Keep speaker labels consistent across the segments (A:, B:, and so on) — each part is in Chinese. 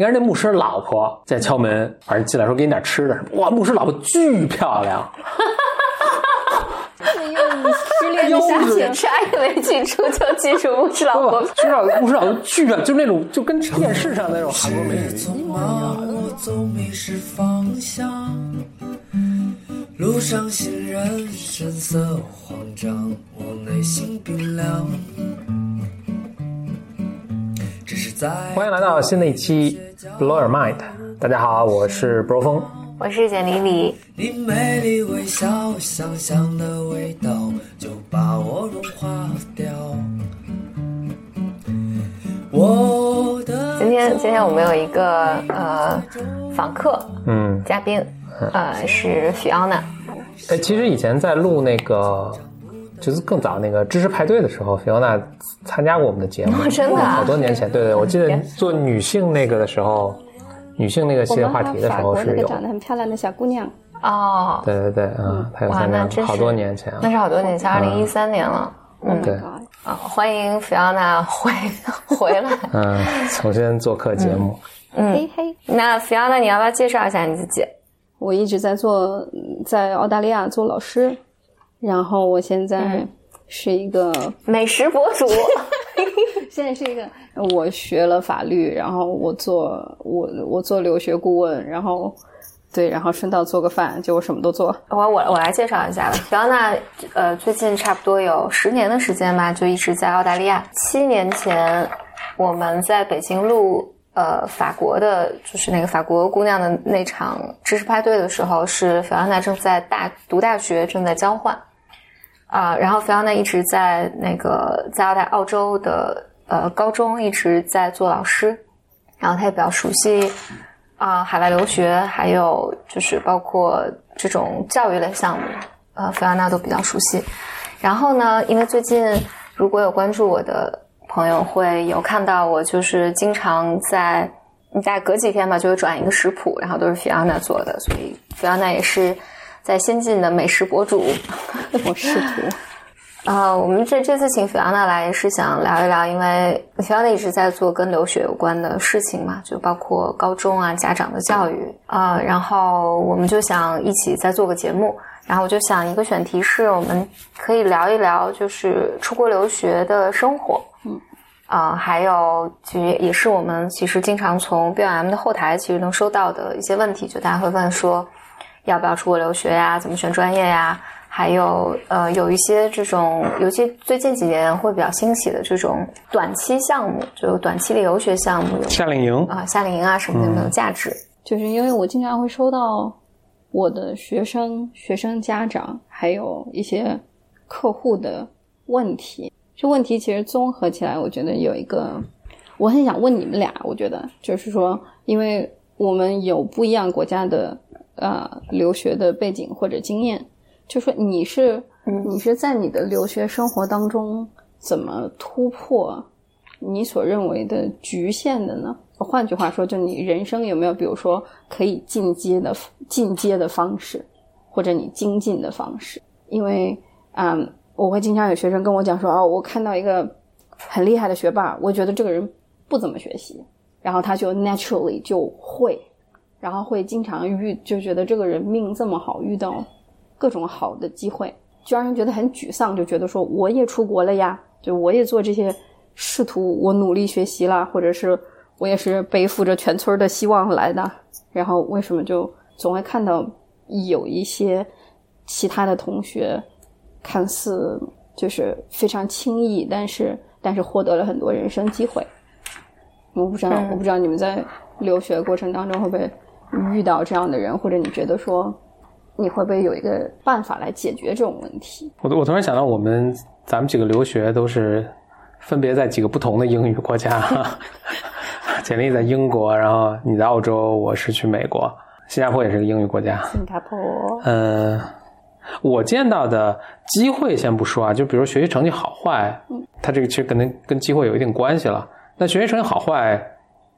A: 应该是那牧师老婆在敲门，反正进来说给你点吃的。哇，牧师老婆巨漂亮，
B: 用失恋的夏天，
C: 是还以为记住就记住牧师老婆。
A: 牧师老牧师老婆巨漂亮，就那种就跟电视上那种韩国美女一模
D: 一样。路上行人神色慌张，我内心冰凉。
A: 欢迎来到新的一期《Blow Your Mind》。大家好，我是 Bro 峰，
C: 我是简丽丽。
D: 你美丽微笑，香香的味道就把我融化掉。
C: 我的今天，今天我们有一个呃访客，嗯，嘉宾，呃，是 Fiona。
A: 哎，其实以前在录那个。就是更早那个知识派对的时候，菲欧娜参加过我们的节目，
C: 真的，
A: 好多年前。对对，我记得做女性那个的时候，女性那个系列话题的时候是有。
B: 那个长得很漂亮的小姑娘。
C: 哦。
A: 对对对，嗯，她有参加，好多年前。
C: 那是好多年前，二零一三年了。
A: 嗯，对。
C: 啊，欢迎菲奥娜回回来。
A: 嗯，重新做客节目。
C: 嗯。嘿嘿，那菲奥娜，你要不要介绍一下你自己？
B: 我一直在做，在澳大利亚做老师。然后我现在是一个
C: 美食博主，
B: 现在是一个我学了法律，然后我做我我做留学顾问，然后对，然后顺道做个饭，就我什么都做。
C: 我我我来介绍一下吧，菲奥娜，呃，最近差不多有十年的时间吧，就一直在澳大利亚。七年前我们在北京录呃法国的，就是那个法国姑娘的那场知识派对的时候，是菲奥娜正在大读大学，正在交换。啊，然后菲奥娜一直在那个在澳大澳洲的呃高中一直在做老师，然后他也比较熟悉啊海外留学，还有就是包括这种教育类项目，呃菲奥娜都比较熟悉。然后呢，因为最近如果有关注我的朋友会有看到我，就是经常在大概隔几天吧就会转一个食谱，然后都是菲奥娜做的，所以菲奥娜也是。在先进的美食博主，
B: 我试图。
C: 啊，我们这这次请菲奥娜来是想聊一聊，因为菲奥娜一直在做跟留学有关的事情嘛，就包括高中啊家长的教育。啊，然后我们就想一起再做个节目，然后我就想一个选题是我们可以聊一聊，就是出国留学的生活，嗯。啊，还有其实也是我们其实经常从 B M 的后台其实能收到的一些问题，就大家会问说。要不要出国留学呀？怎么选专业呀？还有呃，有一些这种，尤其最近几年会比较兴起的这种短期项目，就短期的游学项目，
A: 夏令营
C: 啊，夏令营啊什么的，有没有价值？
B: 就是因为我经常会收到我的学生、学生家长，还有一些客户的问题。这问题其实综合起来，我觉得有一个，我很想问你们俩。我觉得就是说，因为我们有不一样国家的。呃，留学的背景或者经验，就说你是你是在你的留学生活当中怎么突破你所认为的局限的呢？换句话说，就你人生有没有比如说可以进阶的进阶的方式，或者你精进的方式？因为嗯，我会经常有学生跟我讲说，哦，我看到一个很厉害的学霸，我觉得这个人不怎么学习，然后他就 naturally 就会。然后会经常遇，就觉得这个人命这么好，遇到各种好的机会，就让人觉得很沮丧，就觉得说我也出国了呀，就我也做这些，试图我努力学习啦，或者是我也是背负着全村的希望来的，然后为什么就总会看到有一些其他的同学看似就是非常轻易，但是但是获得了很多人生机会，我不知道，我不知道你们在留学过程当中会不会。遇到这样的人，或者你觉得说，你会不会有一个办法来解决这种问题？
A: 我我突然想到，我们咱们几个留学都是分别在几个不同的英语国家。简历在英国，然后你在澳洲，我是去美国，新加坡也是个英语国家。
B: 新加坡。
A: 嗯，我见到的机会先不说啊，就比如学习成绩好坏，嗯，它这个其实可能跟机会有一定关系了。那学习成绩好坏。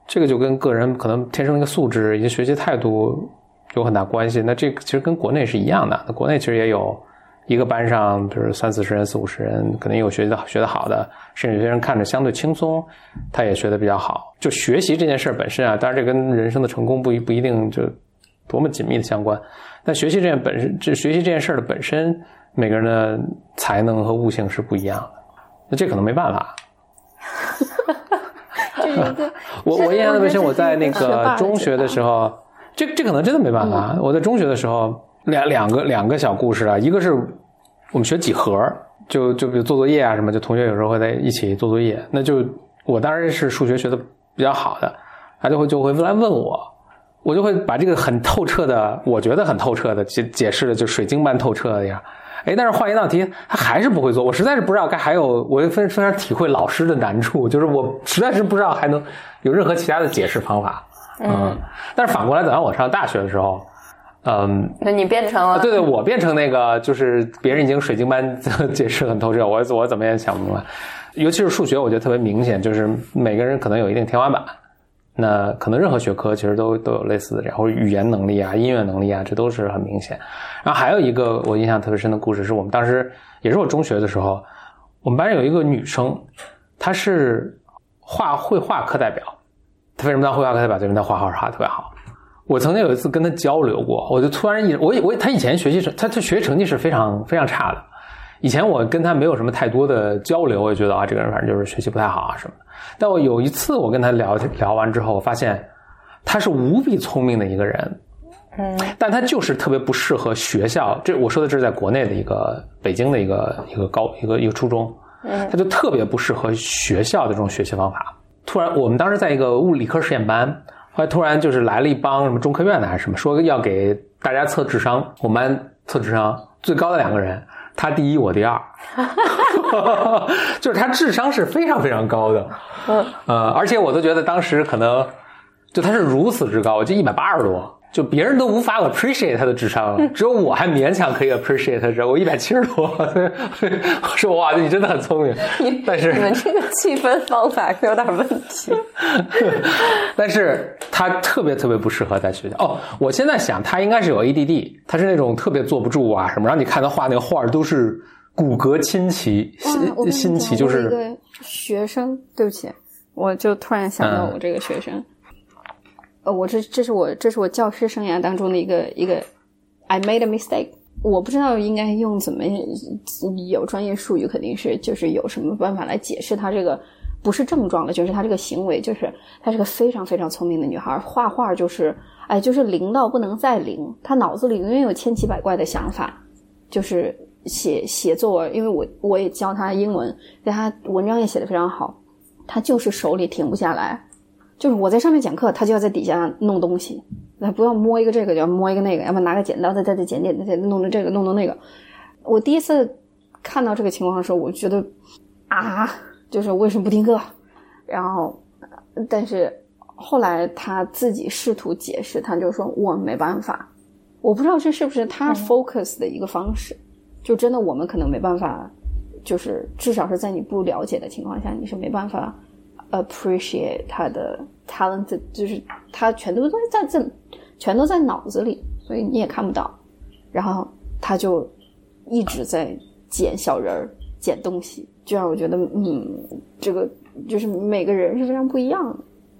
A: 这个就跟个人可能天生一个素质以及学习态度有很大关系。那这个其实跟国内是一样的。那国内其实也有一个班上，比如三四十人、四五十人，可能有学习的学得好的，甚至有些人看着相对轻松，他也学得比较好。就学习这件事本身啊，当然这跟人生的成功不一不一定就多么紧密的相关。但学习这件本身，这学习这件事的本身，每个人的才能和悟性是不一样的。那这可能没办法。我我印象特别深，我在那个中学的时候，这这可能真的没办法。我在中学的时候，两两个两个小故事啊，一个是我们学几何，就就比如做作业啊什么，就同学有时候会在一起做作业，那就我当然是数学学的比较好的，他就会就会来问我，我就会把这个很透彻的，我觉得很透彻的解解释的就水晶般透彻的呀。哎，但是换一道题，他还是不会做，我实在是不知道该还有，我也非非常体会老师的难处，就是我实在是不知道还能有任何其他的解释方法。嗯，但是反过来，等到我上大学的时候，嗯，
C: 那你变成了
A: 啊，对对，我变成那个就是别人已经水晶般 解释很透彻，我我怎么也想不明白。尤其是数学，我觉得特别明显，就是每个人可能有一定天花板。那可能任何学科其实都都有类似的这样，或者语言能力啊、音乐能力啊，这都是很明显。然后还有一个我印象特别深的故事，是我们当时也是我中学的时候，我们班有一个女生，她是画绘画课代表。她为什么当绘画课代表？因为她画画画得特别好。我曾经有一次跟她交流过，我就突然意，我我她以前学习成，她她学习成绩是非常非常差的。以前我跟他没有什么太多的交流，我也觉得啊，这个人反正就是学习不太好啊什么的。但我有一次我跟他聊聊完之后，我发现他是无比聪明的一个人，
C: 嗯，
A: 但他就是特别不适合学校。这我说的这是在国内的一个北京的一个一个高一个一个初中，
C: 嗯
A: 他就特别不适合学校的这种学习方法。突然，我们当时在一个物理科实验班，后来突然就是来了一帮什么中科院的还是什么，说要给大家测智商。我们班测智商最高的两个人，他第一，我第二，就是他智商是非常非常高的。
C: 嗯，
A: 呃，而且我都觉得当时可能就他是如此之高，就一百八十多，就别人都无法 appreciate 他的智商，只有我还勉强可以 appreciate 他的智商，我一百七十多，我说哇，你真的很聪明，但是
C: 你们这个计分方法有点问题。
A: 但是他特别特别不适合在学校。哦，我现在想他应该是有 ADD，他是那种特别坐不住啊什么，然后你看他画那个画都是骨骼清奇，新新奇就是
B: 学生，对不起，我就突然想到
A: 嗯
B: 我这个学生，呃，我这这是我这是我教师生涯当中的一个一个，I made a mistake，我不知道应该用怎么有专业术语，肯定是就是有什么办法来解释他这个不是症状了，就是他这个行为，就是她是个非常非常聪明的女孩，画画就是哎就是灵到不能再灵，她脑子里永远有千奇百怪的想法，就是写写作文，因为我我也教他英文，所以他文章也写得非常好，他就是手里停不下来，就是我在上面讲课，他就要在底下弄东西，那不要摸一个这个就要摸一个那个，要么拿个剪刀再再再剪剪再再弄成这个弄弄那个。我第一次看到这个情况的时候，我觉得啊，就是为什么不听课？然后，呃但是后来他自己试图解释，他就说我没办法，我不知道这是不是他 focus 的一个方式。就真的我们可能没办法，就是至少是在你不了解的情况下，你是没办法 appreciate 他的 talent，就是他全都都在这，全都在脑子里，所以你也看不到。然后他就一直在捡小人儿、捡东西，就让我觉得，嗯，这个就是每个人是非常不一样的。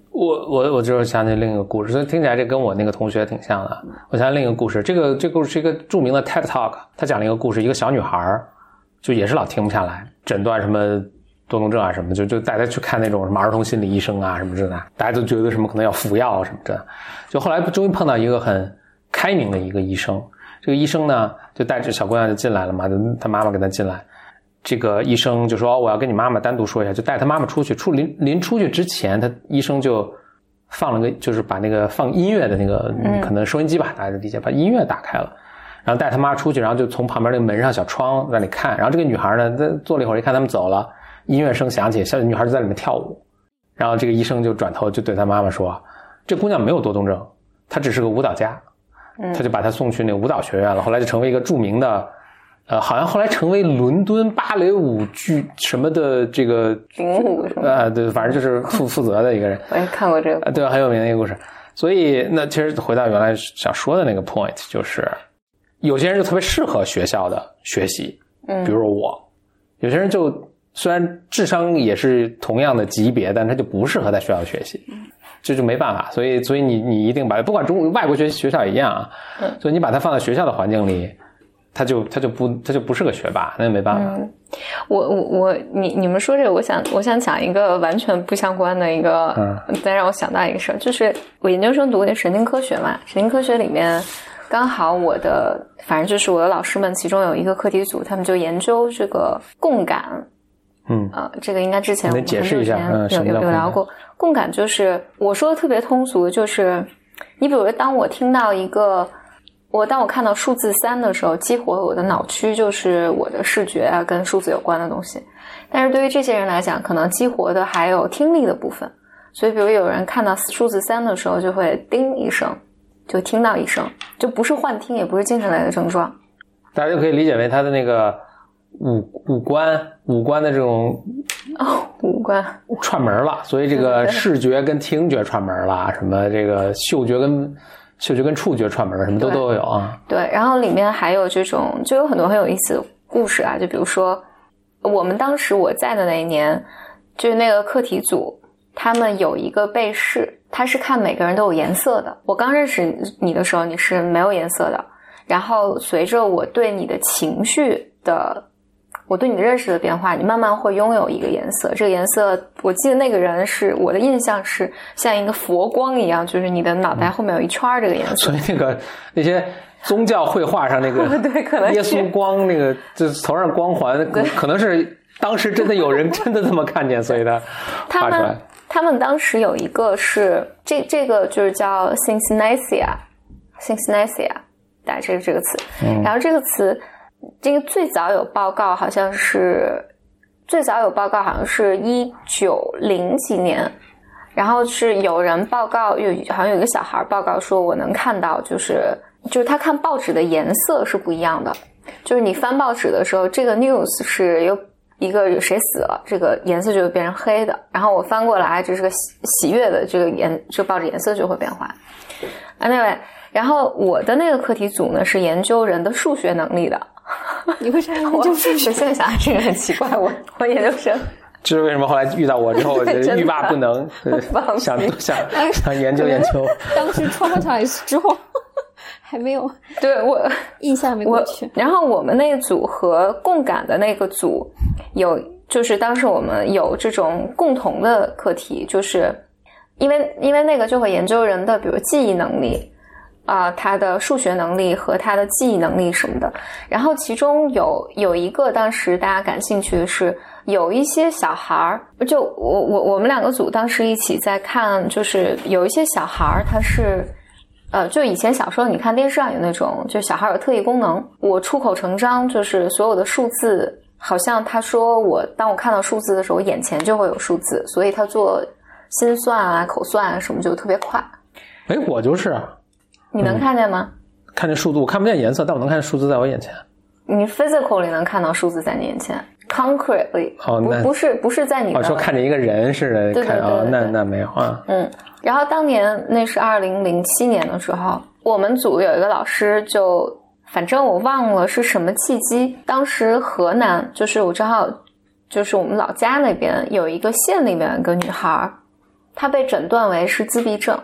A: 我我我就是想起另一个故事，所以听起来这跟我那个同学挺像的。我想起另一个故事，这个这个故事是一个著名的 TED Talk，他讲了一个故事，一个小女孩儿就也是老停不下来，诊断什么多动症啊什么，就就带她去看那种什么儿童心理医生啊什么这的，大家都觉得什么可能要服药啊什么这，就后来终于碰到一个很开明的一个医生，这个医生呢就带着小姑娘就进来了嘛，就她妈妈跟她进来。这个医生就说：“哦我要跟你妈妈单独说一下。”就带他妈妈出去。出临临出去之前，他医生就放了个，就是把那个放音乐的那个，嗯可能收音机吧，大家就理解，把音乐打开了，然后带他妈出去，然后就从旁边那个门上小窗那里看。然后这个女孩呢，在坐了一会儿，一看他们走了，音乐声响起，小女孩就在里面跳舞。然后这个医生就转头就对他妈妈说：“这姑娘没有多动症，她只是个舞蹈家。”他就把她送去那个舞蹈学院了，后来就成为一个著名的。呃，好像后来成为伦敦芭蕾舞剧什么的这个
C: 领舞是吗？
A: 呃，对，反正就是负负责的一个人，
C: 我也看过这个。
A: 啊，对，很有名的一个故事。所以，那其实回到原来想说的那个 point，就是有些人就特别适合学校的学习，
C: 嗯
A: 比如说我，有些人就虽然智商也是同样的级别，但他就不适合在学校学习，这就没办法。所以，所以你你一定把不管中外国学学校也一样啊，
C: 嗯。
A: 所以你把他放在学校的环境里，他就他就不他就不是个学霸，那也没办法。
C: 嗯，我我我，你你们说这个，我想我想讲一个完全不相关的一个，
A: 嗯。
C: 再让我想到一个事儿，就是我研究生读的神经科学嘛，神经科学里面刚好我的反正就是我的老师们，其中有一个课题组，他们就研究这个共感，
A: 嗯
C: 呃，这个应该之前我们
A: 能解释一下嗯什么
C: 前有有有聊过。共感就是我说的特别通俗，就是你比如说，当我听到一个，我当我看到数字三的时候，激活我的脑区就是我的视觉啊，跟数字有关的东西。但是对于这些人来讲，可能激活的还有听力的部分。所以，比如有人看到数字三的时候，就会叮一声，就听到一声，就不是幻听，也不是精神类的症状。
A: 大家就可以理解为他的那个五五官五官的这种
C: 哦，五官。
A: 串门了，所以这个视觉跟听觉串门了，什么这个嗅觉跟嗅觉跟触觉串门，什么都都有啊。
C: 对，然后里面还有这种，就有很多很有意思的故事啊，就比如说，我们当时我在的那一年，就是那个课题组，他们有一个被试，他是看每个人都有颜色的。我刚认识你的时候，你是没有颜色的，然后随着我对你的情绪的。我对你的认识的变化，你慢慢会拥有一个颜色。这个颜色，我记得那个人是我的印象是像一个佛光一样，就是你的脑袋后面有一圈儿这个颜色。
A: 所以那个那些宗教绘画上那个
C: 对可能
A: 耶稣光那个就是头上光环，可可能是当时真的有人 真的这么看见，所以他
C: 他
A: 画出来
C: 们。他们当时有一个是这这个就是叫 synesthesia，synesthesia，打这个这个词，
A: 嗯
C: 然后这个词这个最早有报告好像是最早有报告好像是一九零几年。然后是有人报告，有好像有一个小孩报告说，我能看到，就是就是他看报纸的颜色是不一样的，就是你翻报纸的时候，这个 news 是有一个有誰死了，这个颜色就会变成黑的。然后我翻过来，这是个喜喜悦的，这个颜这个报纸颜色就会变化。Anyway，然后我的那个课题组呢是研究人的数学能力的。
B: 你为啥研
C: 我
B: 究
C: 我现在想这个很奇怪，我我研究生。
A: 这是为什么后来遇到我之后，我觉得欲罢不能，想想想研究研究。
B: 当时 traumatize 之后 还没有
C: 对我
B: 印象没过去，，
C: 然后我们那组和共感的那个组有，就是当时我们有这种共同的课题，就是因为因为那个就会研究人的，比如记忆能力啊、他的数学能力和他的记忆能力什么的。然后其中有有一个当时大家感兴趣的是，有一些小孩儿，就我我我们两个组当时一起在看，就是有一些小孩儿他是。呃，就以前小时候你看电视上有那种，就小孩有特异功能，我出口成章，就是所有的数字，好像他说我当我看到数字的时候，眼前就会有数字，所以他做心算啊、口算啊什么就特别快。
A: 哎，我就是
C: 你能看见吗？
A: 看见数字，我看不见颜色，但我能看见数字在我眼前。
C: 你 physically 能看到数字在你眼前，concretely，、
A: 哦那
C: 不不是不是在你的
A: 我说看见一个人似的
C: 对对
A: 看啊那那没有啊。
C: 嗯，然后当年那是二零零七年的时候，我们组有一个老师就，反正我忘了是什么契机，当时河南就是我正好就是我们老家那边有一个县里面有一个女孩儿，她被诊断为是自闭症，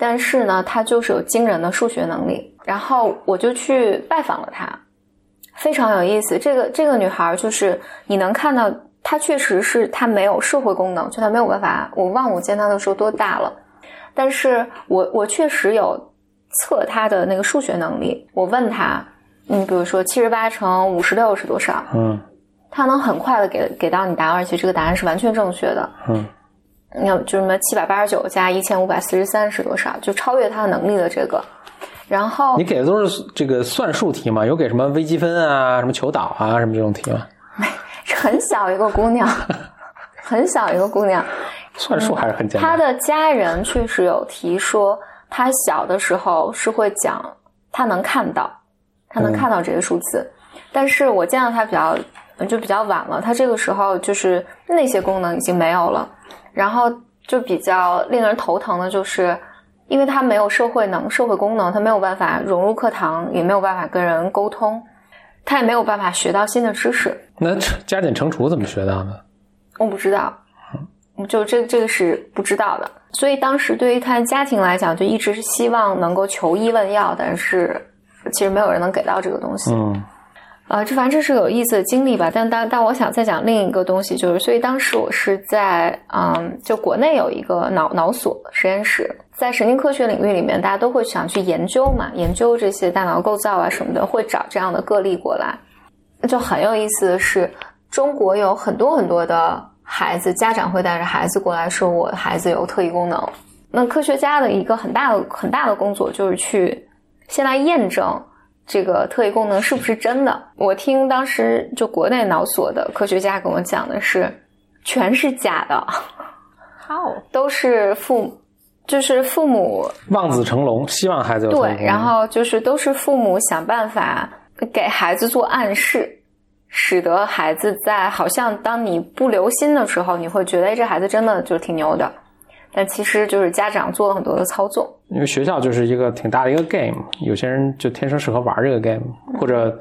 C: 但是呢，她就是有惊人的数学能力，然后我就去拜访了她，非常有意思。这个这个女孩就是你能看到，她确实是她没有社会功能，就她没有办法。我忘我见她的时候多大了，但是我我确实有测她的那个数学能力。我问她，你比如说七十八乘五十六是多少？
A: 嗯
C: 她能很快的给给到你答案，而且这个答案是完全正确的。
A: 嗯，
C: 你看，就什么七百八十九加一千五百四十三是多少？就超越他的能力的这个。然后
A: 你给的都是这个算术题吗？有给什么微积分啊、什么求导啊、什么这种题吗？
C: 很小一个姑娘，很小一个姑娘，
A: 算术还是很简单。
C: 她的家人确实有提说，她小的时候是会讲，她能看到，她能
A: 嗯
C: 看到这个数字，但是我见到她比较就比较晚了，她这个时候就是那些功能已经没有了，然后就比较令人头疼的就是。因为他没有社会能社会功能，他没有办法融入课堂，也没有办法跟人沟通，他也没有办法学到新的知识。
A: 那加减乘除怎么学到呢？
C: 我不知道，就这这个是不知道的。所以当时对于他家庭来讲，就一直是希望能够求医问药，但是其实没有人能给到这个东西。
A: 嗯
C: 啊，这反正这是有意思的经历吧。但但但我想再讲另一个东西，就是所以当时我是在嗯，就国内有一个脑脑所实验室，在神经科学领域里面，大家都会想去研究嘛，研究这些大脑构造啊什么的，会找这样的个例过来。就很有意思的是，中国有很多很多的孩子，家长会带着孩子过来说，我孩子有特异功能。那科学家的一个很大的很大的工作就是去先来验证这个特异功能是不是真的。我听当时就国内脑所的科学家跟我讲的是，全是假的
B: ，How？
C: 都是父，就是父母
A: 望子成龙，希望孩子有特异功
C: 对，然后就是都是父母想办法给孩子做暗示，使得孩子在好像当你不留心的时候，你会觉得哎，这孩子真的就挺牛的，但其实就是家长做了很多的操作。
A: 因为学校就是一个挺大的一个 game，有些人就天生适合玩这个 game，或者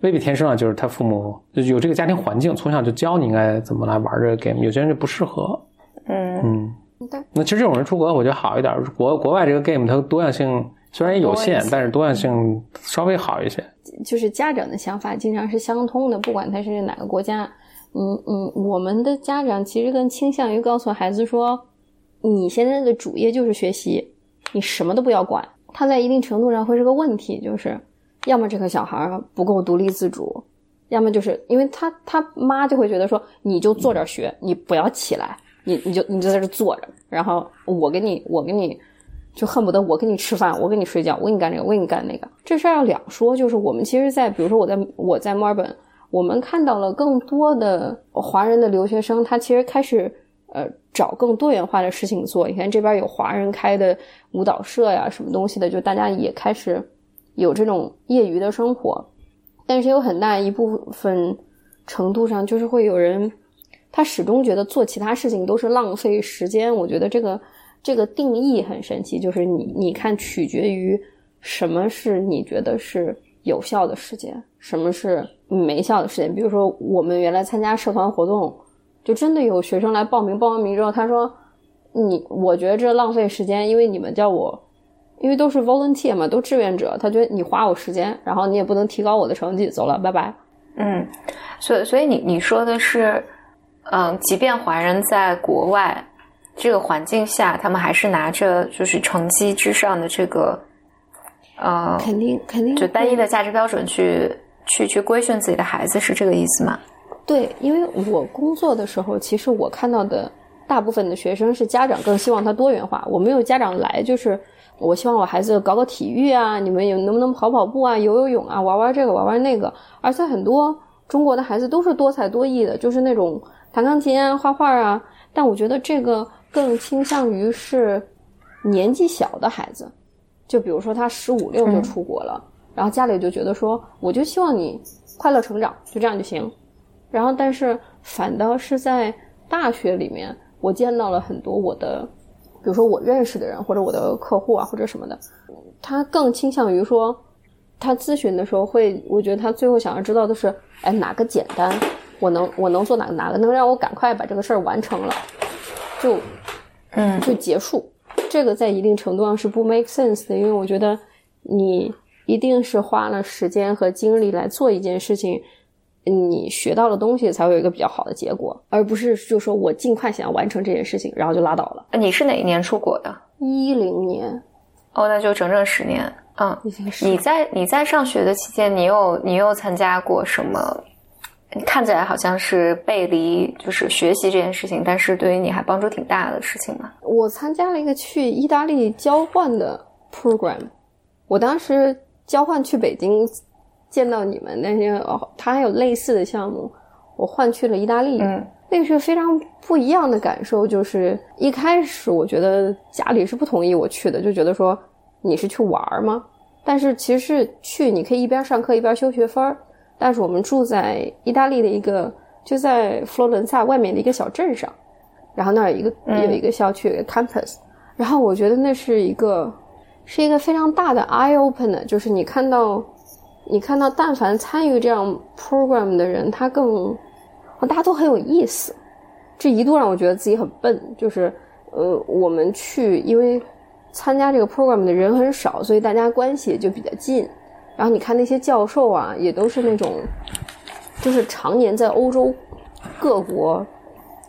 A: 未必天生啊，就是他父母就有这个家庭环境，从小就教你应该怎么来玩这个 game，有些人就不适合。
C: 嗯，
A: 嗯
B: 对，
A: 那其实这种人出国我觉得好一点，国国外这个 game 它多样性虽然也有限但是多样性稍微好一些。
B: 就是家长的想法经常是相通的，不管他是哪个国家。嗯嗯，我们的家长其实更倾向于告诉孩子说，你现在的主业就是学习，你什么都不要管。他在一定程度上会是个问题，就是要么这个小孩不够独立自主，要么就是因为他他妈就会觉得说，你就坐这儿学，你不要起来，你你就你就在这坐着，然后我给你我给你就恨不得我给你吃饭，我给你睡觉，我给你干这个，我给你干那个。这事儿要两说，就是我们其实在，比如说我在我在墨尔本，我们看到了更多的华人的留学生，他其实开始呃找更多元化的事情做。你看这边有华人开的舞蹈社呀，什么东西的，就大家也开始有这种业余的生活。但是有很大一部分程度上，就是会有人他始终觉得做其他事情都是浪费时间。我觉得这个这个定义很神奇，就是你你看取决于什么是你觉得是有效的时间，什么是没效的时间。比如说我们原来参加社团活动，就真的有学生来报名，报完名之后他说：“你我觉得这浪费时间，因为你们叫我。”因为都是 volunteer 嘛，都志愿者，他觉得你花我时间，然后你也不能提高我的成绩，走了，拜拜。
C: 嗯，所以所以你你说的是，嗯，即便华人在国外这个环境下，他们还是拿着就是成绩之上的这个，呃，
B: 肯定肯定
C: 就单一的价值标准去去去规训自己的孩子，是这个意思吗？
B: 对，因为我工作的时候，其实我看到的大部分的学生是家长更希望他多元化。我没有家长来，就是我希望我孩子搞搞体育啊，你们有能不能跑跑步啊、游游泳啊、玩玩这个、玩玩那个。而且很多中国的孩子都是多才多艺的，就是那种弹钢琴啊、画画啊。但我觉得这个更倾向于是年纪小的孩子，就比如说他十五六就出国了，然后家里就觉得说，我就希望你快乐成长，就这样就行。然后，但是反倒是在大学里面，我见到了很多我的，比如说我认识的人，或者我的客户啊，或者什么的，他更倾向于说，他咨询的时候会，我觉得他最后想要知道的是，哎，哪个简单，我能我能做哪个，哪个能让我赶快把这个事儿完成了，就
C: 嗯
B: 就结束。这个在一定程度上是不 make sense 的，因为我觉得你一定是花了时间和精力来做一件事情，你学到的东西才会有一个比较好的结果，而不是就说我尽快想要完成这件事情，然后就拉倒了。
C: 你是哪一年出国的？
B: 一零年
C: 哦，那就整整十年。嗯，
B: 已经是
C: 你在你在上学的期间，你有你有参加过什么？看起来好像是背离就是学习这件事情，但是对于你还帮助挺大的事情嘛。
B: 我参加了一个去意大利交换的 program，我当时交换去北京见到你们，但是哦，他还有类似的项目，我换去了意大利。
C: 嗯
B: 那个是非常不一样的感受，就是一开始我觉得家里是不同意我去的，就觉得说你是去玩儿吗？但是其实是去，你可以一边上课一边修学分儿。但是我们住在意大利的一个，就在佛罗伦萨外面的一个小镇上，然后那儿有一个
C: 嗯
B: 有一个校区一个 campus，然后我觉得那是一个是一个非常大的 eye opener，就是你看到，你看到，但凡参与这样 program 的人，他更，大家都很有意思。这一度让我觉得自己很笨，就是，呃，我们去，因为参加这个 program 的人很少，所以大家关系就比较近。然后你看那些教授啊，也都是那种，就是常年在欧洲各国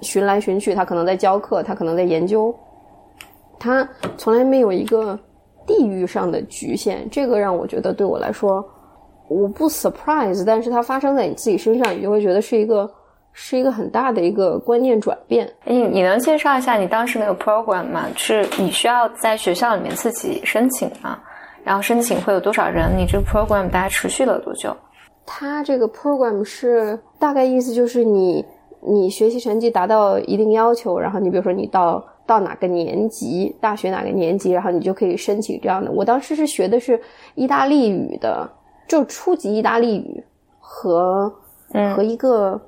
B: 寻来寻去，他可能在教课，他可能在研究，他从来没有一个地域上的局限。这个让我觉得对我来说，我不 surprise，但是它发生在你自己身上，你就会觉得是一个是一个很大的一个观念转变。
C: 你你能介绍一下你当时那个 program 吗？是你需要在学校里面自己申请吗？然后申请会有多少人？你这个 program 大概持续了多久？
B: 它这个 program 是大概意思就是你你学习成绩达到一定要求，然后你比如说你到到哪个年级，大学哪个年级，然后你就可以申请这样的。我当时是学的是意大利语的，就初级意大利语和、
C: 嗯
B: 和一个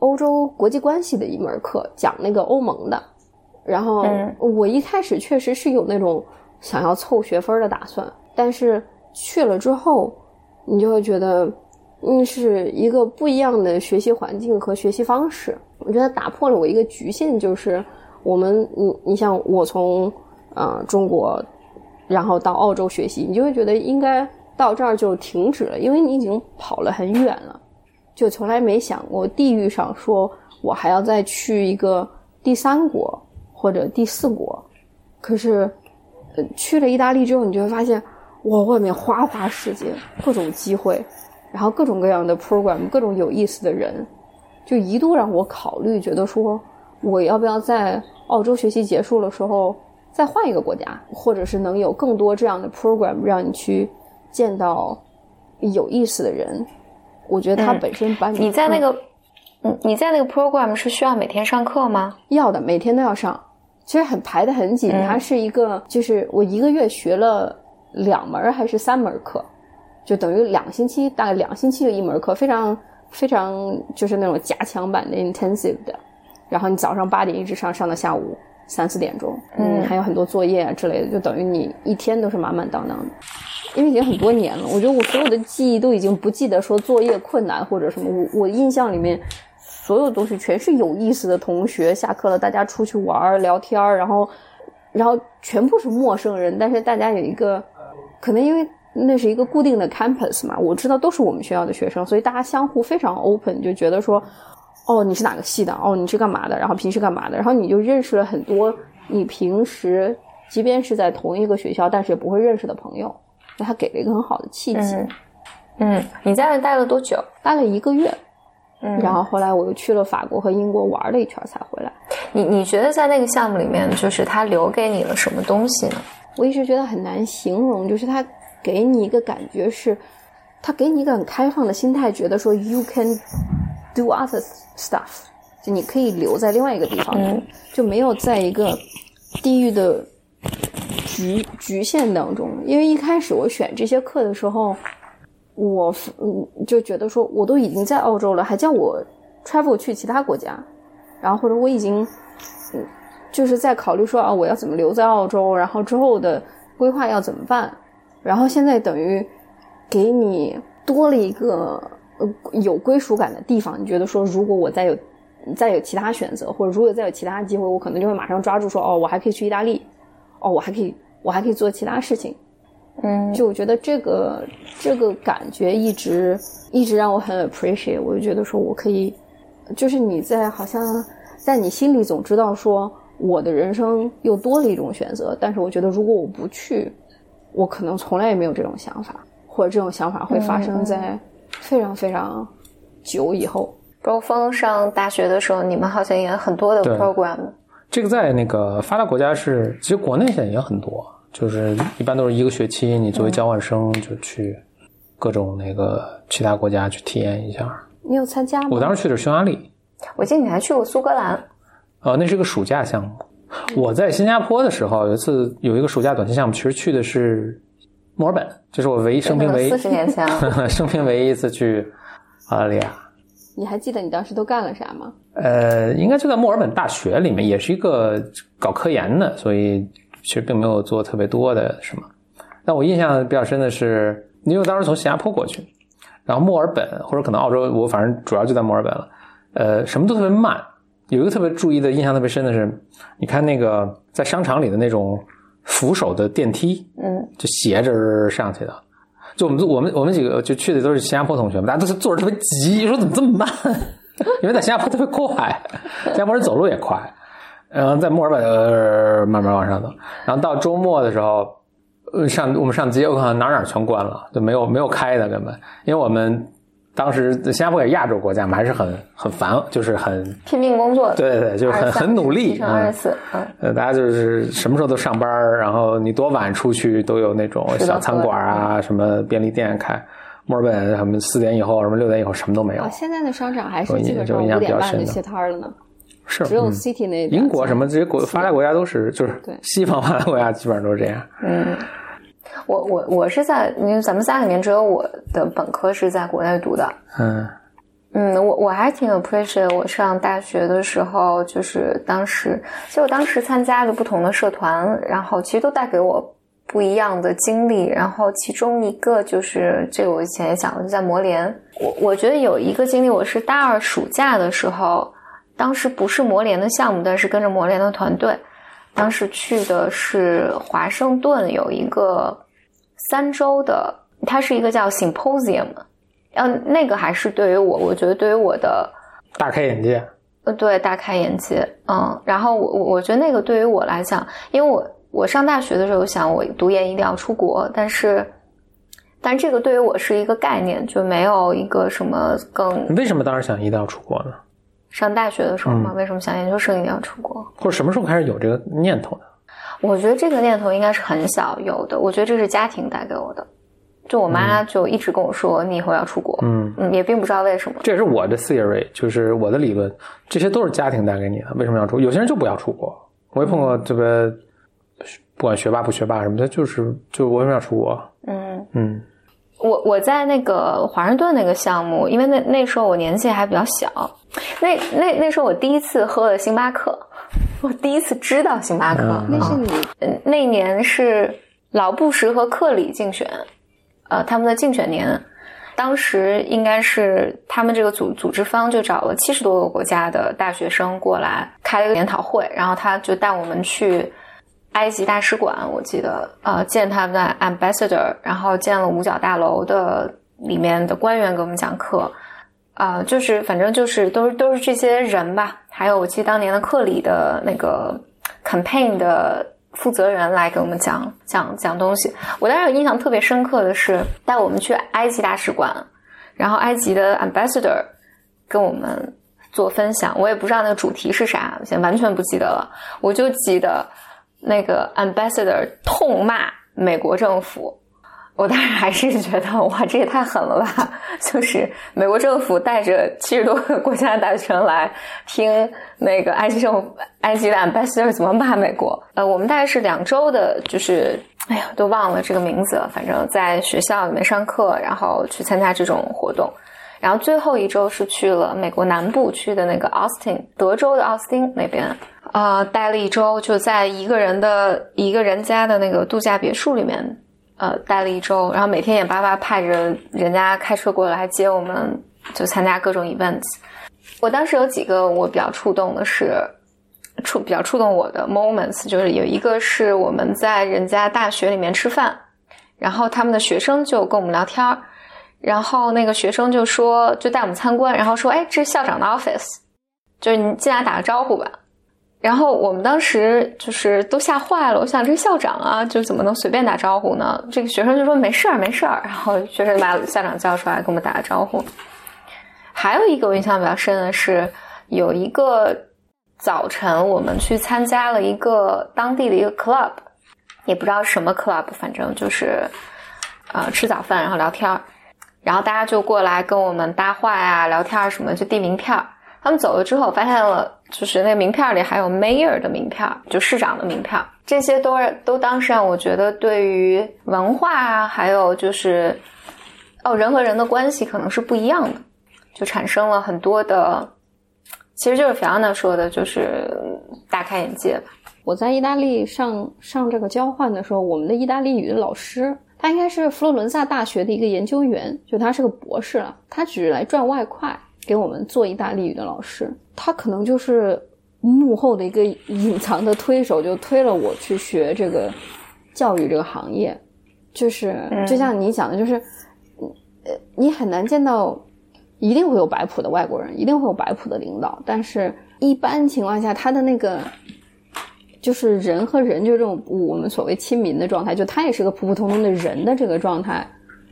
B: 欧洲国际关系的一门课，讲那个欧盟的。然后
C: 嗯
B: 我一开始确实是有那种想要凑学分的打算，但是去了之后，你就会觉得，嗯，是一个不一样的学习环境和学习方式。我觉得打破了我一个局限，就是我们，你你像我从呃中国，然后到澳洲学习，你就会觉得应该到这儿就停止了，因为你已经跑了很远了，就从来没想过地域上说我还要再去一个第三国或者第四国。可是，呃，去了意大利之后，你就会发现，哇，外面花花世界，各种机会，然后各种各样的 program，各种有意思的人，就一度让我考虑，觉得说，我要不要在澳洲学习结束的时候再换一个国家，或者是能有更多这样的 program 让你去见到有意思的人。我觉得它
C: 嗯
B: 本身把你
C: 你在那
B: 嗯
C: 个，嗯，你在那个 program 是需要每天上课吗？
B: 要的，每天都要上，其实很排的很紧。
C: 嗯
B: 它是一个，就是我一个月学了两门还是三门课，就等于两个星期，大概两个星期就一门课，非常非常就是那种加强版的 intensive 的。然后你早上八点一直上，上到下午三四点钟，
C: 嗯
B: 还有很多作业啊之类的，就等于你一天都是满满当当的。因为已经很多年了，我觉得我所有的记忆都已经不记得说作业困难或者什么，我我印象里面所有东西全是有意思的同学，下课了大家出去玩儿聊天儿，然后然后全部是陌生人，但是大家有一个可能因为那是一个固定的 campus 嘛，我知道都是我们学校的学生，所以大家相互非常 open，就觉得说哦你是哪个系的，哦你是干嘛的，然后平时干嘛的，然后你就认识了很多你平时即便是在同一个学校，但是也不会认识的朋友，那他给了一个很好的契机。
C: 嗯嗯，你在那待了多久？
B: 待了一个月，
C: 嗯
B: 然后后来我又去了法国和英国玩了一圈才回来。
C: 你你觉得在那个项目里面，就是他留给你了什么东西呢？
B: 我一直觉得很难形容，就是他给你一个感觉是，他给你一个很开放的心态，觉得说 you can do other stuff，就你可以留在另外一个地方，
C: 嗯
B: 就没有在一个地域的局局限当中。因为一开始我选这些课的时候，我嗯就觉得说，我都已经在澳洲了，还叫我 travel 去其他国家，然后或者我已经嗯就是在考虑说啊，我要怎么留在澳洲，然后之后的规划要怎么办，然后现在等于给你多了一个呃有归属感的地方，你觉得说，如果我再有再有其他选择，或者如果再有其他机会，我可能就会马上抓住说，哦，我还可以去意大利，哦，我还可以我还可以做其他事情，
C: 嗯。
B: 就我觉得这个这个感觉一直一直让我很 appreciate，我就觉得说我可以，就是你在好像在你心里总知道说我的人生又多了一种选择，但是我觉得如果我不去，我可能从来也没有这种想法，或者这种想法会发生在非常非常久以后。
C: 高峰上大学的时候，你们好像也有很多的
A: 对
C: program。
A: 这个在那个发达国家是，其实国内现在也很多，就是一般都是一个学期，你作为交换生就去各种那个其他国家去体验一下。
B: 你有参加吗？
A: 我当时去的是匈牙利，
C: 我记得你还去过苏格兰。
A: 呃，那是个暑假项目。我在新加坡的时候，有一次有一个暑假短期项目，其实去的是墨尔本，这是我唯一生平唯一
C: 四十年前了，
A: 生平唯一一次去澳大利亚。
B: 你还记得你当时都干了啥吗？
A: 呃，应该就在墨尔本大学里面，也是一个搞科研的，所以其实并没有做特别多的什么。但我印象比较深的是，因为我当时从新加坡过去，然后墨尔本或者可能澳洲，我反正主要就在墨尔本了。呃，什么都特别慢。有一个特别注意的印象特别深的是，你看那个在商场里的那种扶手的电梯，
C: 嗯，
A: 就斜着上去的。就我们我们我们几个就去的都是新加坡同学嘛，大家都是坐着特别急，说怎么这么慢？因为在新加坡特别快，新加坡人走路也快。然后在墨尔本、呃、慢慢往上走，然后到周末的时候，呃，上我们上街，我看哪哪全关了，就没有没有开的根本，因为我们当时新加坡也亚洲国家嘛，还是很很烦，就是很
C: 拼命工作的，
A: 对对对，就是很很努力，
C: 二十四，嗯，
A: 呃，大家就是什么时候都上班，然后你多晚出去都有那种小餐馆啊，什么便利店开。墨尔本什么四点以后，什么六点以后什么都没有。
B: 现在的商场还是基本上
A: 就印象
B: 五点半就
A: 比较深的。
B: 歇摊了呢，
A: 是
B: 只有
A: 嗯。
B: City 那
A: 英国什么这些国发达国家都是，就是
B: 对。
A: 西方发达国家基本上都是这样。
C: 嗯，我我我是在，因为咱们仨里面只有我的本科是在国内读的。
A: 嗯
C: 嗯，我我还挺 appreciate 我上大学的时候，就是当时，其实我当时参加的不同的社团，然后其实都带给我不一样的经历。然后其中一个就是这个，我以前也讲过，就在魔联。我我觉得有一个经历，我是大二暑假的时候，当时不是魔联的项目，但是跟着魔联的团队，当时去的是华盛顿有一个三周的，它是一个叫 symposium。嗯，那个还是对于我，我觉得对于我的，
A: 大开眼界。
C: 呃，对，大开眼界，嗯，然后我我我觉得那个对于我来讲，因为我我上大学的时候想我读研一定要出国，但是，但这个对于我是一个概念，就没有一个什么更
A: 你为什么当时想一定要出国呢？
C: 上大学的时候嘛，
A: 嗯
C: 为什么想研究生一定要出国？
A: 或者什么时候开始有这个念头的？
C: 我觉得这个念头应该是很小有的，我觉得这是家庭带给我的，就我妈就一直跟我说，你以后要出国，
A: 嗯，
C: 嗯，也并不知道为什么，
A: 这也是我的 theory，就是我的理论，这些都是家庭带给你的。为什么要出？有些人就不要出国。我也碰过这个，不管学霸不学霸什么的，就是就为什么要出国？
C: 嗯。
A: 嗯
C: 我我在那个华盛顿那个项目，因为那那时候我年纪还比较小，那那那时候我第一次喝了星巴克，我第一次知道星巴克。
A: 嗯
B: 那是你
C: 嗯那年是老布什和克里竞选，呃，他们的竞选年，当时应该是他们这个组组织方就找了七十多个国家的大学生过来开了个研讨会，然后他就带我们去埃及大使馆，我记得呃见他们的 ambassador，然后见了五角大楼的里面的官员给我们讲课。啊、就是反正就是都是都是这些人吧，还有我记得当年的克里的那个 campaign 的负责人来给我们讲讲讲东西。我当时有印象特别深刻的是带我们去埃及大使馆，然后埃及的 ambassador 跟我们做分享，我也不知道那个主题是啥，现在完全不记得了，我就记得那个 ambassador 痛骂美国政府。我当时还是觉得，哇，这也太狠了吧！就是美国政府带着七十多个国家的大学生来听那个埃及政府、埃及的 ambassador 怎么骂美国。呃，我们大概是两周的，就是哎呀，都忘了这个名字了。反正在学校里面上课，然后去参加这种活动。然后最后一周是去了美国南部，去的那个奥斯汀，德州的奥斯汀那边，啊、待了一周，就在一个人的一个人家的那个度假别墅里面，呃，待了一周，然后每天眼巴巴盼着人家开车过来接我们，就参加各种 events。我当时有几个我比较触动的是，触比较触动我的 moments，就是有一个是我们在人家大学里面吃饭，然后他们的学生就跟我们聊天儿，然后那个学生就说，就带我们参观，然后说，哎，这是校长的 office，就是你进来打个招呼吧。然后我们当时就是都吓坏了，我想这个校长啊，就怎么能随便打招呼呢？这个学生就说没事儿没事儿，然后学生就把校长叫出来跟我们打个招呼。还有一个我印象比较深的是，有一个早晨我们去参加了一个当地的一个 club，也不知道什么 club，反正就是呃吃早饭然后聊天儿，然后大家就过来跟我们搭话呀、聊天儿什么，就递名片儿。他们走了之后，发现了，就是那个名片里还有 mayor 的名片，就市长的名片，这些都是都当时让我觉得对于文化啊，还有就是哦人和人的关系可能是不一样的，就产生了很多的，其实就是菲奥娜说的，就是大开眼界吧。
B: 我在意大利上上这个交换的时候，我们的意大利语的老师，他应该是佛罗伦萨大学的一个研究员，就他是个博士了，他只是来赚外快，给我们做意大利语的老师。他可能就是幕后的一个隐藏的推手，就推了我去学这个教育这个行业。就是就像你讲的，就是呃，你很难见到，一定会有摆谱的外国人，一定会有摆谱的领导，但是一般情况下，他的那个。就是人和人就这种我们所谓亲民的状态，就他也是个普普通通的人的这个状态，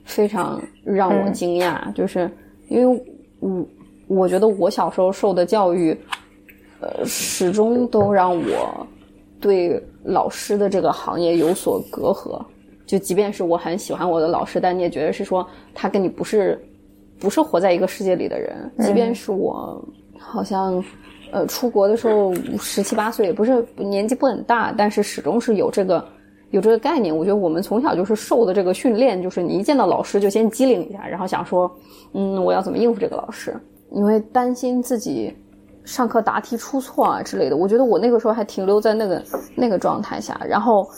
B: 非常让我惊讶。就是因为我我觉得我小时候受的教育，呃，始终都让我对老师的这个行业有所隔阂。就即便是我很喜欢我的老师，但你也觉得是说他跟你不是不是活在一个世界里的人。即便是我好像。呃，出国的时候十七八岁，也不是年纪不很大，但是始终是有这个有这个概念。我觉得我们从小就是受的这个训练，就是你一见到老师就先机灵一下，然后想说，嗯，我要怎么应付这个老师？因为担心自己上课答题出错啊之类的。我觉得我那个时候还停留在那个那个状态下。然后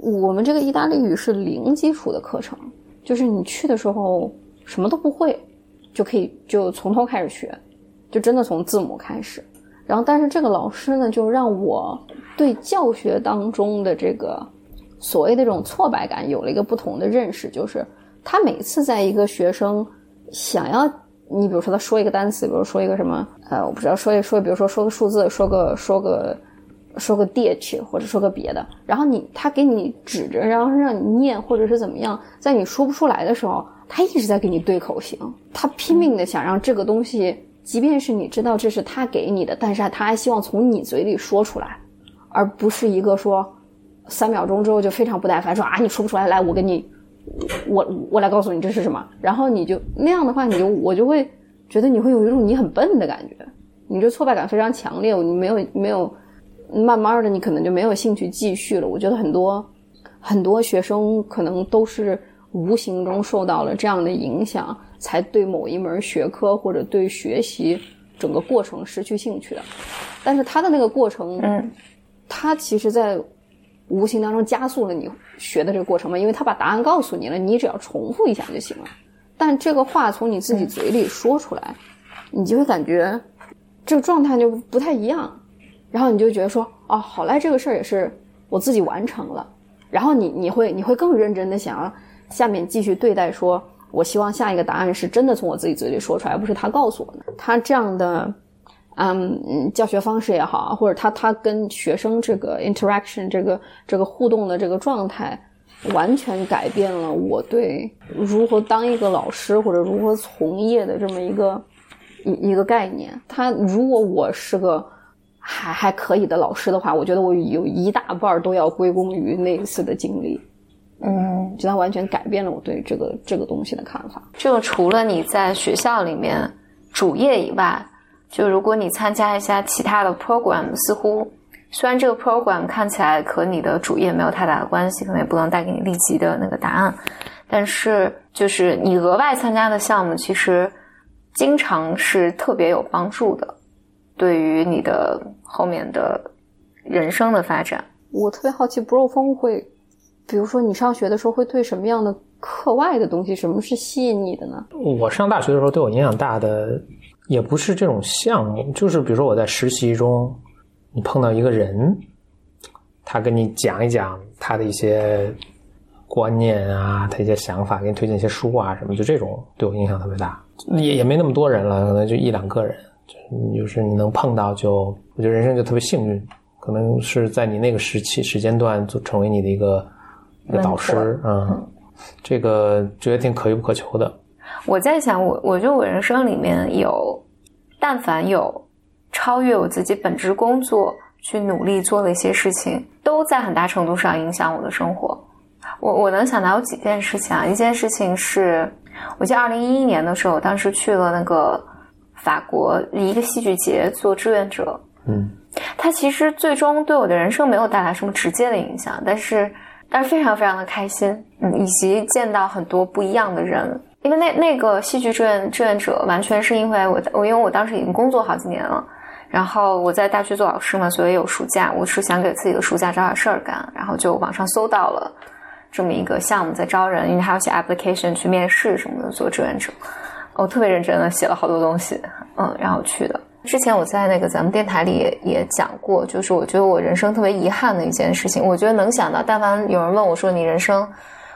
B: 我们这个意大利语是零基础的课程，就是你去的时候什么都不会，就可以就从头开始学，就真的从字母开始。然后，但是这个老师呢，就让我对教学当中的这个所谓的这种挫败感有了一个不同的认识。就是他每次在一个学生想要你，比如说他说一个单词，比如说一个什么，呃，我不知道说一说，比如说说个数字，说个说个说个 ditch，或者说个别的，然后你他给你指着，然后让你念，或者是怎么样，在你说不出来的时候，他一直在给你对口型，他拼命的想让这个东西。即便是你知道这是他给你的，但是他还希望从你嘴里说出来，而不是一个说三秒钟之后就非常不耐烦说啊你说不出来，来我给你，我我来告诉你这是什么，然后你就那样的话，你就我就会觉得你会有一种你很笨的感觉，你这挫败感非常强烈，你没有没有，慢慢的你可能就没有兴趣继续了。我觉得很多很多学生可能都是无形中受到了这样的影响。才对某一门学科或者对学习整个过程失去兴趣的，但是他的那个过程，
C: 嗯，
B: 他其实，在无形当中加速了你学的这个过程嘛，因为他把答案告诉你了，你只要重复一下就行了。但这个话从你自己嘴里说出来，你就会感觉这个状态就不太一样，然后你就觉得说，哦，好赖这个事儿也是我自己完成了，然后你你会你会更认真的想要下面继续对待说。我希望下一个答案是真的从我自己嘴里说出来，而不是他告诉我的。他这样的，嗯，教学方式也好，或者他他跟学生这个 interaction 这个这个互动的这个状态，完全改变了我对如何当一个老师或者如何从业的这么一个一一个概念。他如果我是个还还可以的老师的话，我觉得我有一大半都要归功于那一次的经历。
C: 嗯，
B: 就他完全改变了我对这个这个东西的看法。
C: 就除了你在学校里面主业以外，就如果你参加一下其他的 program，似乎虽然这个 program 看起来和你的主业没有太大的关系，可能也不能带给你立即的那个答案，但是就是你额外参加的项目，其实经常是特别有帮助的，对于你的后面的人生的发展。
B: 我特别好奇，Bro 峰会。比如说，你上学的时候会对什么样的课外的东西，什么是吸引你的呢？
A: 我上大学的时候对我影响大的，也不是这种项目，就是比如说我在实习中，你碰到一个人，他跟你讲一讲他的一些观念啊，他一些想法，给你推荐一些书啊什么，就这种对我影响特别大。也也没那么多人了，可能就一两个人，就就是你能碰到，就我觉得人生就特别幸运，可能是在你那个时期时间段就成为你的一个。导师，嗯，这个觉得挺可遇不可求的。
C: 我在想，我我觉得我人生里面有，但凡有超越我自己本职工作去努力做的一些事情，都在很大程度上影响我的生活。我我能想到有几件事情啊，一件事情是，我记得二零一一年的时候，我当时去了那个法国一个戏剧节做志愿者，
A: 嗯，
C: 它其实最终对我的人生没有带来什么直接的影响，但是。但是非常非常的开心，嗯，以及见到很多不一样的人。因为那那个戏剧志愿志愿者，完全是因为我我因为我当时已经工作好几年了，然后我在大学做老师嘛，所以有暑假，我是想给自己的暑假找点事儿干，然后就网上搜到了这么一个项目在招人，因为还要写 application 去面试什么的，做志愿者。我特别认真的写了好多东西，嗯，然后去的。之前我在那个咱们电台里也也讲过，就是我觉得我人生特别遗憾的一件事情，我觉得能想到，但凡有人问我说你人生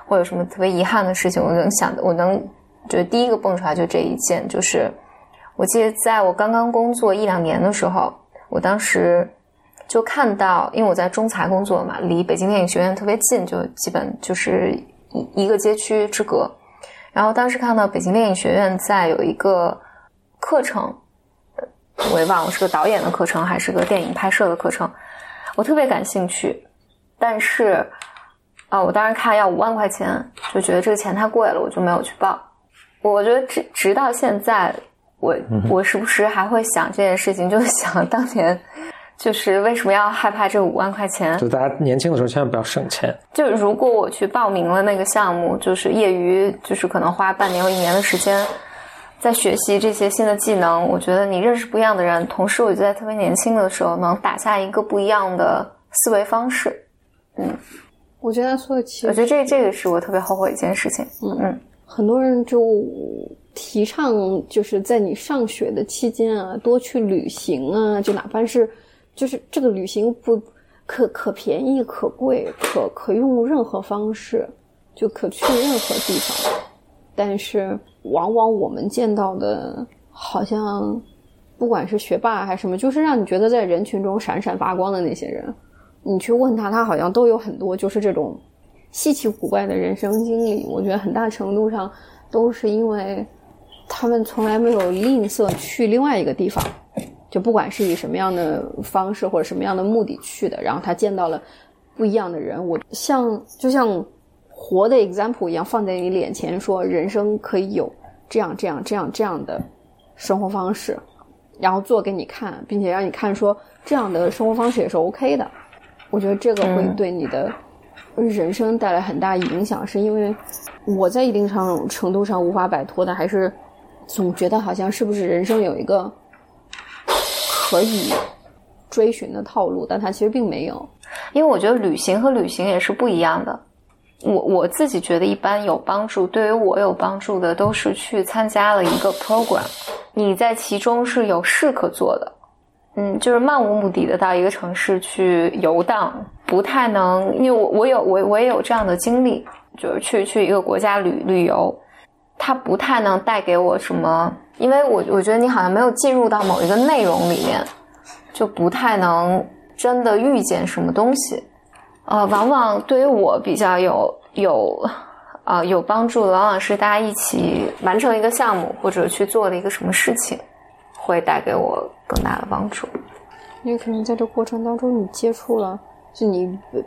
C: 会有什么特别遗憾的事情，我能想，我能就第一个蹦出来就这一件，就是我记得在我刚刚工作一两年的时候，我当时就看到，因为我在中财工作嘛，离北京电影学院特别近，就基本就是一一个街区之隔。然后当时看到北京电影学院在有一个课程，我也忘了是个导演的课程还是个电影拍摄的课程，我特别感兴趣，但是啊、我当时看要五万块钱，就觉得这个钱太贵了，我就没有去报。我觉得直直到现在，我我时不时还会想这件事情，就是 想当年，就是为什么要害怕这五万块钱？
A: 就大家年轻的时候千万不要省钱。
C: 就如果我去报名了那个项目，就是业余，就是可能花半年或一年的时间在学习这些新的技能。我觉得你认识不一样的人，同时我觉得在特别年轻的时候能打下一个不一样的思维方式。
B: 嗯我觉得他说的其实
C: 我觉得这这个是我特别后悔一件事情。嗯嗯
B: 很多人就提倡，就是在你上学的期间啊，多去旅行啊，就哪怕是就是这个旅行不可可便宜、可贵、可可用任何方式，就可去任何地方。但是往往我们见到的，好像不管是学霸还是什么，就是让你觉得在人群中闪闪发光的那些人，你去问他，他好像都有很多就是这种稀奇古怪的人生经历。我觉得很大程度上都是因为他们从来没有吝啬去另外一个地方，就不管是以什么样的方式或者什么样的目的去的，然后他见到了不一样的人。我像就像活的 example 一样放在你脸前，说人生可以有这样这样这样这样的生活方式，然后做给你看，并且让你看说这样的生活方式也是 OK 的。我觉得这个会
C: 嗯
B: 对你的人生带来很大影响，是因为我在一定程程度上无法摆脱的，还是总觉得好像是不是人生有一个可以追寻的套路，但它其实并没有。
C: 因为我觉得旅行和旅行也是不一样的。我我自己觉得一般有帮助，对于我有帮助的都是去参加了一个 program，你在其中是有事可做的，嗯，就是漫无目的的到一个城市去游荡，不太能，因为我我有我我也有这样的经历，就是去去一个国家旅旅游，它不太能带给我什么，因为我我觉得你好像没有进入到某一个内容里面，就不太能真的遇见什么东西。呃，往往对于我比较有有呃有帮助的，往往是大家一起完成一个项目，或者去做了一个什么事情，会带给我更大的帮助。
B: 因为可能在这过程当中，你接触了，就你被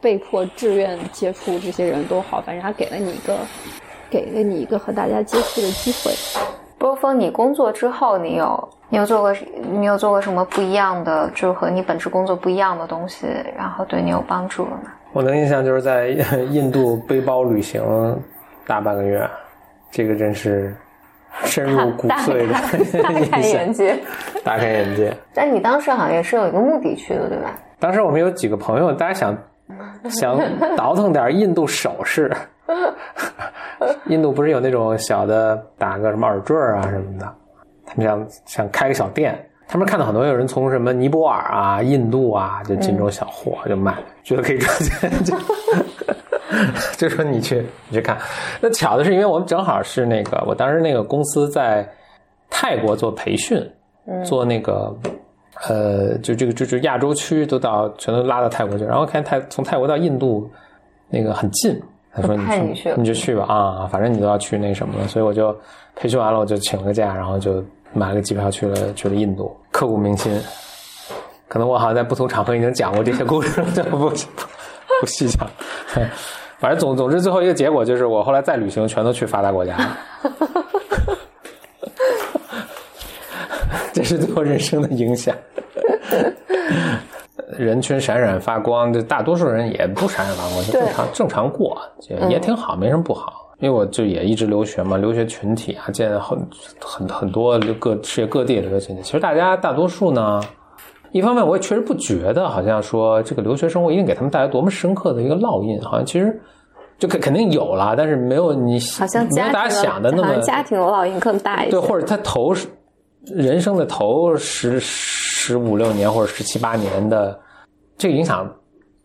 B: 被迫自愿接触这些人都好，反正他给了你一个，给了你一个和大家接触的机会。
C: 波峰，你工作之后，你有你有做过你有做过什么不一样的，就是和你本职工作不一样的东西，然后对你有帮助了吗？
A: 我的印象就是在 印度背包旅行大半个月，这个真是深入骨髓的
C: 大开
A: 眼，
C: 界。
A: 大开眼界。
C: 但你当时好像也是有一个目的去的，对吧？
A: 当时我们有几个朋友，大家想 想倒腾点印度首饰。印度不是有那种小的打个什么耳坠啊什么的，他们想想开个小店。他们看到很多有人从什么尼泊尔啊、印度啊就进这种小货就卖，觉得可以赚钱，就 就说你去你去看。那巧的是，因为我们正好是那个我当时那个公司在泰国做培训，做那个呃，就这个就就亚洲区都到全都拉到泰国去，然后看泰从泰国到印度那个很近，他说你
C: 你去
A: 去你就去吧啊，反正你都要去那什么了，所以我就培训完了，我就请了个假，然后就买了个机票去了去了印度，刻骨铭心。可能我好像在不同场合已经讲过这些故事了，就不不不细讲。反正总总之最后一个结果就是，我后来再旅行全都去发达国家了。这是对我人生的影响。人群闪闪发光，这大多数人也不闪闪发光，就正常正常过，也也挺好，没什么不好。因为我就也一直留学嘛，留学群体啊，见很很很多各世界各地的留学群体。其实大家大多数呢，一方面我也确实不觉得，好像说这个留学生活一定给他们带来多么深刻的一个烙印，好像其实就肯肯定有了，但是没有你
C: 好像家庭
A: 没有大家想的那么
C: 家庭的烙印更大一些。
A: 对，或者他头人生的头十十五六年或者十七八年的这个影响，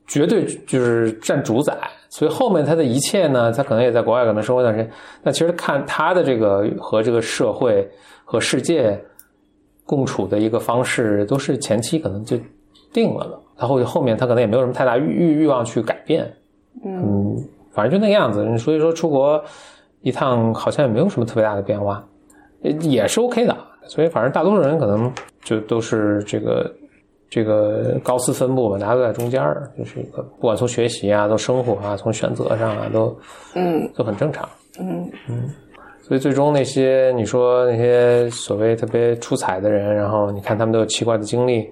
A: 绝对就是占主宰。所以后面他的一切呢，他可能也在国外可能生活一段时间。那其实看他的这个和这个社会和世界共处的一个方式，都是前期可能就定了的。然后后面他可能也没有什么太大欲欲欲望去改变。嗯，反正就那个样子。所以说出国一趟好像也没有什么特别大的变化。也也是 OK 的，所以反正大多数人可能就都是这个这个高斯分布吧，大家都在中间儿，就是一个不管从学习啊，从生活啊，从选择上啊，都
C: 嗯。
A: 都很正常。
C: 嗯。嗯。
A: 所以最终那些你说那些所谓特别出彩的人，然后你看他们都有奇怪的经历，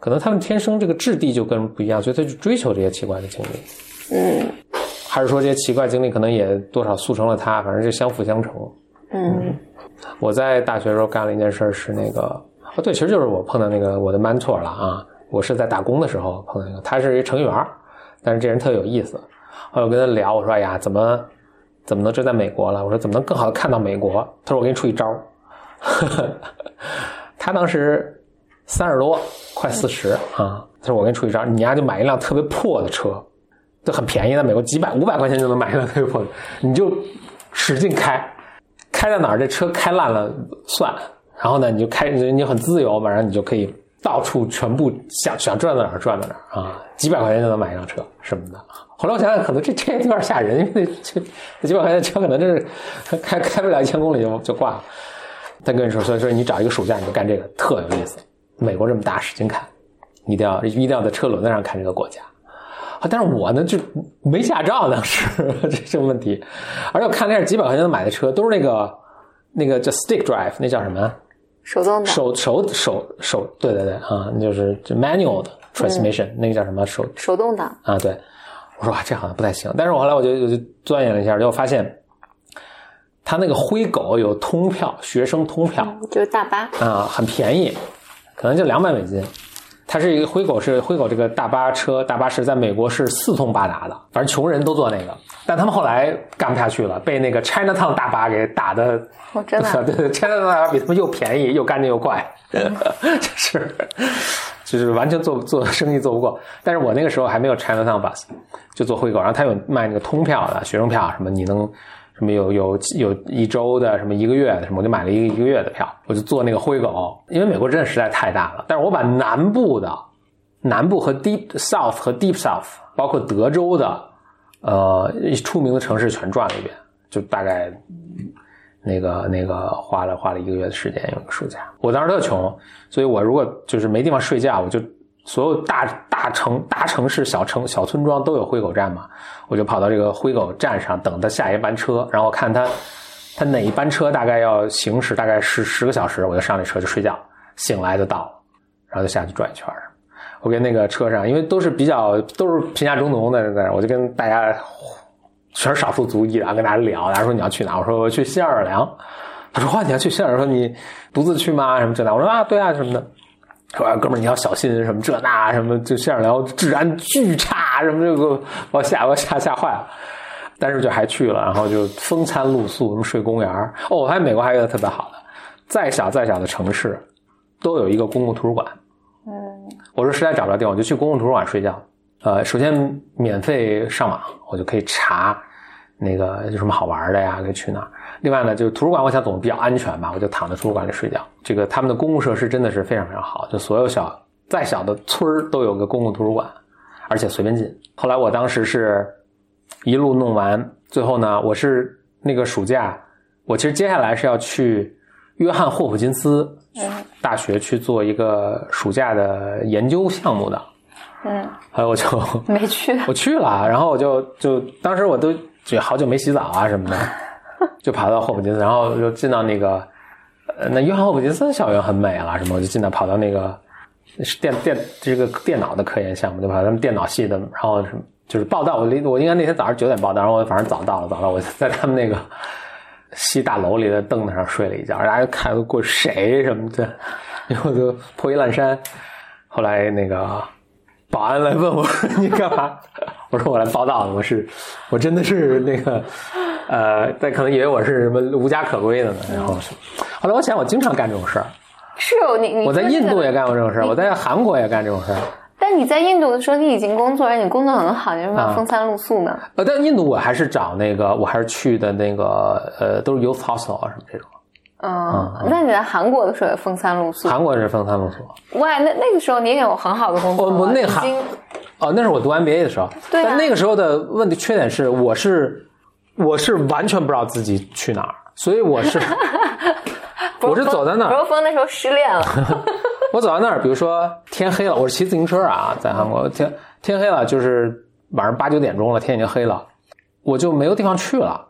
A: 可能他们天生这个质地就跟人不一样，所以他就追求这些奇怪的经历，
C: 嗯。
A: 还是说这些奇怪经历可能也多少促成了他，反正就相辅相成。
C: 嗯
A: 我在大学时候干了一件事，是那个哦，对，其实就是我碰到那个我的 mentor 了啊。我是在打工的时候碰到一个，他是一程序员，但是这人特有意思。后来我跟他聊，我说：“哎呀，怎么怎么能这在美国了？”我说：“怎么能更好的看到美国？”他说：“我给你出一招儿。”他当时三十多，快四十啊。他说：“我给你出一招，你呀就买一辆特别破的车，就很便宜，在美国几百五百块钱就能买一辆特别破的，你就使劲开。”开到哪儿这车开烂了算，然后呢你就开你就很自由嘛，然后你就可以到处全部想想转到哪儿转到哪儿啊，几百块钱就能买一辆车什么的。后来我想想，可能这这有点吓人，因为这几百块钱车可能真是开开不了一千公里就就挂了。他跟你说，所以说你找一个暑假你就干这个，特有意思。美国这么大，使劲看，一定要一定要在车轮子上看这个国家。啊，但是我呢就没驾照，当时这是个问题，而且我看那是几百块钱买的车，都是那个那个叫 stick drive，那叫什么？
C: 手动的
A: 手手手手，对对对啊，就是就 manual 的 transmission，、那个叫什么手
C: 手动挡，
A: 啊？对，我说哇，这好像不太行。但是我后来我就我就钻研了一下，结果发现他那个灰狗有通票，学生通票
C: 就是大巴。
A: 啊，很便宜，可能就两百美金。它是一个灰狗，是灰狗这个大巴车、大巴是，在美国是四通八达的，反正穷人都坐那个。但他们后来干不下去了，被那个 Chinatown 大巴给打的。
C: 哦，真的啊
A: 对对，Chinatown 大巴比他们又便宜又干净又快，就是就是完全做做生意做不过。但是我那个时候还没有 Chinatown bus，就做灰狗，然后他有卖那个通票的学生票，什么你能。什么有有有一周的，什么一个月的，什么我就买了一个一个月的票，我就坐那个灰狗，因为美国真的实在太大了。但是我把南部的、南部和 Deep South 和 Deep South，包括德州的，呃，出名的城市全转了一遍，就大概那个那个花了花了一个月的时间，有个暑假。我当时特穷，所以我如果就是没地方睡觉，我就所有大大城大城市、小城小村庄都有灰狗站嘛，我就跑到这个灰狗站上等它下一班车，然后看它它哪一班车大概要行驶大概十十个小时，我就上这车就睡觉，醒来就到了，然后就下去转一圈。我跟那个车上，因为都是比较都是贫下中农的在那，我就跟大家全是少数族裔的，跟大家聊，大家说你要去哪？我说我去新奥尔良。他说哇你要去新奥尔良？说你独自去吗？什么这那？我说啊对啊什么的。说啊哥们儿你要小心什么这那什么，就现场聊治安巨差，什么这个把我吓我吓吓坏了。但是就还去了，然后就风餐露宿，什么睡公园儿哦，我发现美国还有一个特别好的，再小再小的城市都有一个公共图书馆。
C: 嗯
A: 我说实在找不着地方，我就去公共图书馆睡觉。呃，首先免费上网，我就可以查那个有什么好玩的呀，可以去哪儿。另外呢，就是图书馆，我想总比较安全吧，我就躺在图书馆里睡觉。这个他们的公共设施真的是非常非常好，就所有小再小的村儿都有个公共图书馆，而且随便进。后来我当时是一路弄完，最后呢，我是那个暑假，我其实接下来是要去约翰霍普金斯大学去做一个暑假的研究项目的，
C: 嗯，
A: 后来我就
C: 没去。
A: 我去了，然后我就就当时我都就好久没洗澡啊什么的，就跑到霍普金斯，然后就进到那个那约翰霍普金斯校园很美啊，什么我就进到跑到那个电电这个电脑的科研项目，就跑到他们电脑系的，然后就是报道，我我应该那天早上九点报道，然后我反正早到了，早到我在他们那个西大楼里的凳子上睡了一觉，然后就看过谁什么的，然后就破衣烂衫。后来那个保安来问我 你干嘛？我说我来报道的，我是我真的是那个呃，但可能以为我是什么无家可归的呢。然后后来我想，我经常干这种事儿。
C: 是哦，你你
A: 我在印度也干过这种事儿，我在韩国也干这种事儿。
C: 但你在印度的时候，你已经工作，而你工作很好，你为什么风餐露宿呢？
A: 呃，但印度我还是找那个，我还是去的那个呃，都是 youth hostel 啊什么这种。
C: 嗯，那你在韩国的时候也风餐露宿？
A: 韩国是风餐露宿。
C: 哇，那那个时候你也有很好的工作
A: 我
C: 了，
A: 我那韩哦，那是我读 MBA 的时候。
C: 对啊
A: 但那个时候的问题缺点是，我是我是完全不知道自己去哪儿，所以我是 我是走在那儿，
C: 罗峰那时候失恋了，
A: 我走到那儿，比如说天黑了，我是骑自行车啊，在韩国天天黑了，就是晚上八九点钟了，天已经黑了，我就没有地方去了，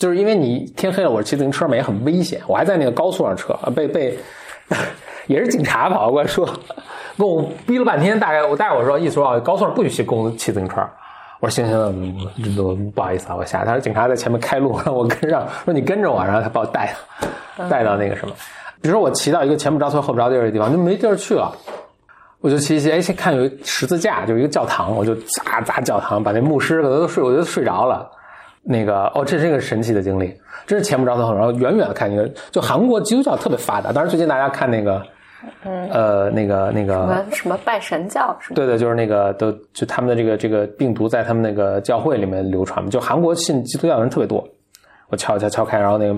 A: 就是因为你天黑了，我骑自行车嘛，也很危险，我还在那个高速上车，被被 也是警察跑过来说，跟我逼了半天，大概我大概我说意思说啊，高速上不许骑公骑自行车。我说行行，嗯这都不好意思啊，我下。他说警察在前面开路，让 我跟上，说你跟着我，然后他把我带带到那个什么，比如说我骑到一个前不着村后不着地儿的地方，就没地儿去了。我就骑骑，哎，先看有一十字架，就一个教堂，我就砸砸教堂，把那牧师可能都睡，我就睡着了。那个哦，这是一个神奇的经历，真是前不着村后，然后远远的看一个，就韩国基督教特别发达。当然最近大家看那个，呃，那个那
C: 什
A: 个
C: 么什么拜神教什么？
A: 对对，就是那个都就他们的这个这个病毒在他们那个教会里面流传嘛，就韩国信基督教的人特别多。我敲敲敲开，然后那个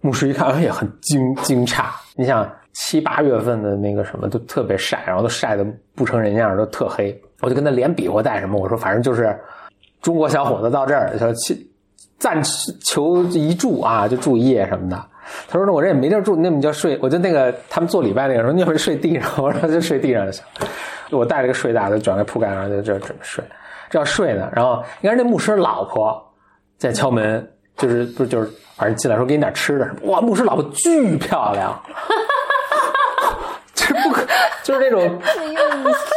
A: 牧师一看，哎也很惊惊诧。你想七八月份的那个什么都特别晒，然后都晒得不成人样，都特黑。我就跟他连比划带什么，我说反正就是中国小伙子到这儿，说去暂求一住啊，就住一夜什么的。他说：“那我这也没地儿住，那你就睡。”我就那个他们做礼拜那个时候，你要是睡地上，我说就睡地上就行。我带了个睡袋，就卷在铺盖上，就这准备睡。这要睡呢，然后应该是那牧师老婆在敲门，就是不就是反正进来说给你点吃的。哇，牧师老婆巨漂亮，这 不可 就是那种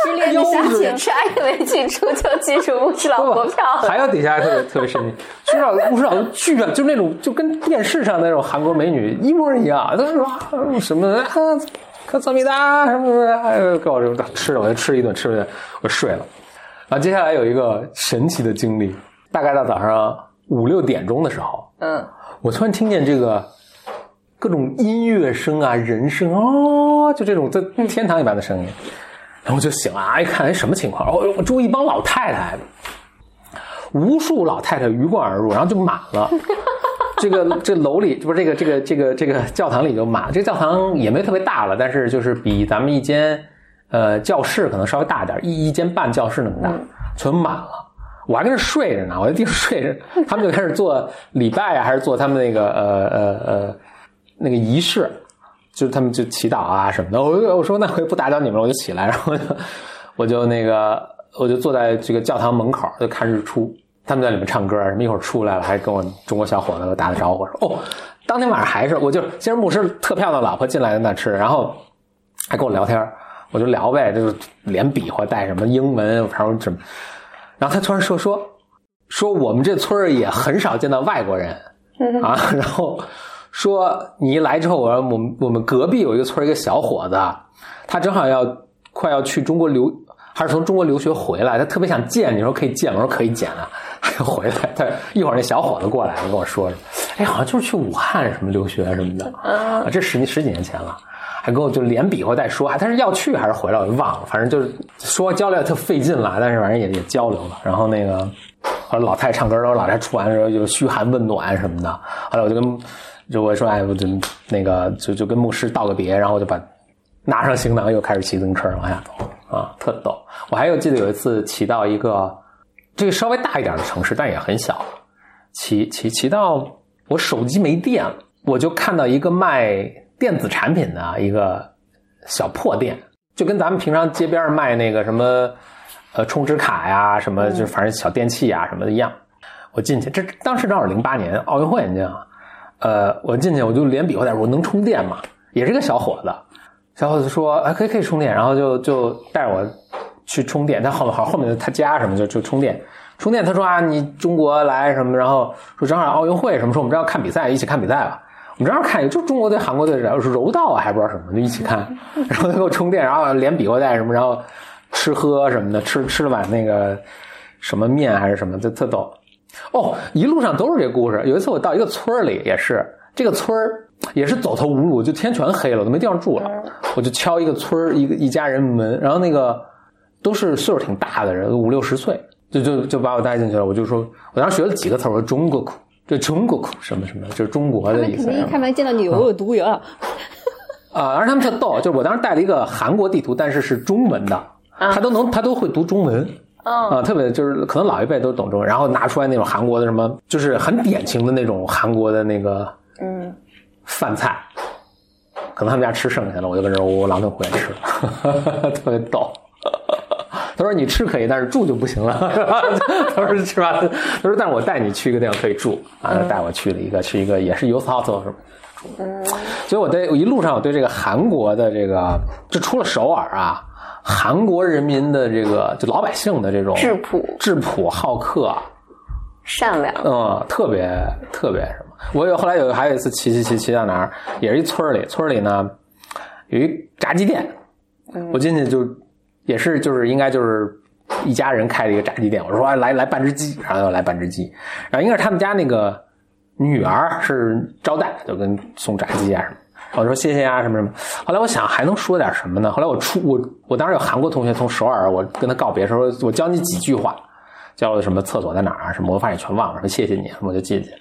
B: 失恋的心情，
C: 啥也没记住，就记住牧师老婆票。
A: 还有底下特别特别神奇，牧师老牧师老婆巨漂亮，就那种就跟电视上那种韩国美女一模一样，都是说什么啊，可萨米达什么什么，哎给我这吃的，我就吃一顿，吃了一顿，我睡了。然后接下来有一个神奇的经历，大概到早上五六点钟的时候，
C: 嗯，
A: 我突然听见这个各种音乐声啊、人声哦，就这种在天堂一般的声音，然后就醒了，啊，一看，哎，什么情况？哦，我住一帮老太太，无数老太太鱼贯而入，然后就满了。这个这楼里不是这个这个这个这个教堂里就满了，这个教堂也没特别大了，但是就是比咱们一间呃教室可能稍微大点，一一间半教室那么大，全满了。我还跟那睡着呢，我在地上睡着，他们就开始做礼拜啊，还是做他们那个呃呃呃那个仪式，就是他们就祈祷啊什么的。我就我说那我也不打搅你们了，我就起来，然后就我就那个我就坐在这个教堂门口就看日出，他们在里面唱歌，什么一会儿出来了，还跟我中国小伙子打个招呼，说哦，当天晚上还是我就先是牧师特漂亮的老婆进来在那吃，然后还跟我聊天，我就聊呗，就是连比划带什么英文，反正什么。然后他突然说说说我们这村儿也很少见到外国人啊，然后说你一来之后，我说我们我们隔壁有一个村儿一个小伙子，他正好要快要去中国留，还是从中国留学回来，他特别想见你，说可以见吗，我说可以见啊，还回来，他一会儿那小伙子过来了跟我说，哎，好像就是去武汉什么留学什么的，啊，这十十几年前了。还跟我就连比划带说，还他是要去还是回来，我就忘了。反正就是说交流也特费劲了，但是反正也也交流了。然后那个后来老太唱歌，然后老太出完的时候就嘘寒问暖什么的。后来我就跟就我说，哎，我就那个就就跟牧师道个别，然后我就把拿上行囊，又开始骑自行车往下走啊，特逗。我还有记得有一次骑到一个这个稍微大一点的城市，但也很小，骑骑骑到我手机没电了，我就看到一个卖。电子产品的一个小破店，就跟咱们平常街边上卖那个什么，呃，充值卡呀，什么就反正小电器啊什么的一样。我进去，这当时正好零八年奥运会，你知道吗？呃，我进去我就连比划带说能充电吗？也是个小伙子，小伙子说哎可以可以充电，然后就就带着我去充电。他后面好后面他家什么就就充电，充电，他说啊，你中国来什么，然后说正好奥运会什么，说我们这要看比赛，一起看比赛吧。我们正好看，就中国队、韩国队，然后是柔道啊，还不知道什么，就一起看。然后他给我充电，然后连比划带什么，然后吃喝什么的，吃吃了碗那个什么面还是什么，就特逗。哦，一路上都是这故事。有一次我到一个村儿里，也是这个村儿也是走投无路，就天全黑了，我都没地方住了。我就敲一个村儿一个一家人门，然后那个都是岁数挺大的人，五六十岁，就就就把我带进去了。我就说，我当时学了几个词儿，我说中国苦，这中国苦什么什么，就是中国的意思。
B: 开门见到你有毒呀。
A: 啊，而且他们特逗，就是我当时带了一个韩国地图，但是是中文的，他都能他都会读中文。啊，特别就是可能老一辈都懂中文，然后拿出来那种韩国的什么，就是很典型的那种韩国的那个
C: 嗯，
A: 饭菜，可能他们家吃剩下的，我就跟着我狼吞虎咽吃了，特别逗。他说你吃可以，但是住就不行了。他说是吧？他说但是我带你去一个地方可以住啊，带我去了一个去一个也是 youth hostel 什么。
C: 嗯
A: 所以我对我一路上我对这个韩国的这个，就除了首尔啊，韩国人民的这个就老百姓的这种
C: 质朴。
A: 质朴好客，
C: 善良，
A: 嗯，特别特别什么。我有后来有还有一次骑骑骑骑到哪儿，也是一村里，村里呢有一炸鸡店，我进去就也是就是应该就是一家人开了一个炸鸡店，我说哎来来半只鸡，然后又来半只鸡，然后应该是他们家那个女儿是招待，就跟送炸鸡啊什么。我说谢谢啊什么什么，后来我想还能说点什么呢？后来我出我我当时有韩国同学从首尔，我跟他告别的时候，我教你几句话，教我什么厕所在哪儿啊什么，我发现全忘了，说谢谢你，我就进去。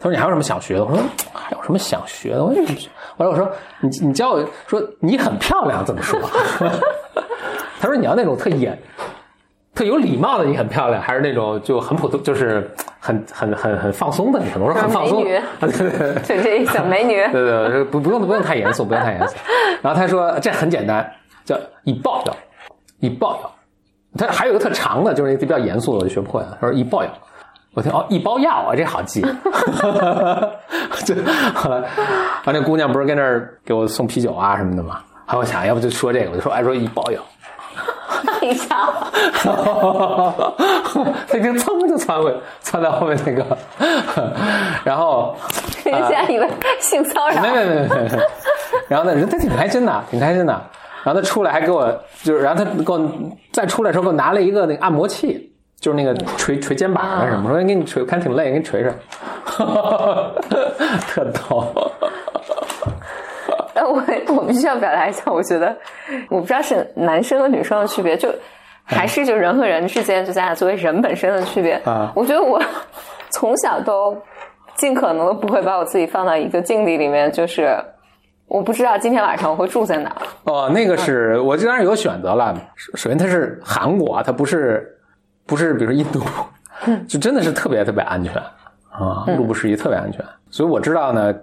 A: 他说你还有什么想学的？我说还有什么想学的？我说后来我说你你教我说你很漂亮怎么说？他说你要那种特演特有礼貌的你很漂亮，还是那种就很普通，就是很很很很放松的你？可能说很放松。
C: 就 这一小美女，
A: 对对对，不不用不用太严肃，不用太严肃。然后他说这很简单，叫以抱药，以抱药。他还有一个特长的，就是那比较严肃的，我就学不会了。他说一抱药，我听哦一包药啊，这好记。就后来，啊那姑娘不是跟那儿给我送啤酒啊什么的嘛？后来我想要不就说这个，我就说哎说一包药。
C: 一下，
A: 他已经噌就窜回窜到后面那个，然后
C: 人家以为性骚扰
A: 没，没没没没没。然后呢，人他挺开心的，挺开心的。然后他出来还给我，就是然后他给我再出来的时候给我拿了一个那个按摩器，就是那个捶捶肩膀的什么，说给你捶，看挺累，给你捶捶，特逗。
C: 呃，我我必须要表达一下，我觉得我不知道是男生和女生的区别，就还是就人和人之间，就咱俩作为人本身的区别
A: 啊
C: 我觉得我从小都尽可能的不会把我自己放到一个境地里面，就是我不知道今天晚上我会住在哪儿。
A: 哦，那个是我这当然有选择了。首首先，它是韩国，它不是不是，比如说印度，就真的是特别特别安全啊，路不拾遗，特别安全。所以我知道呢，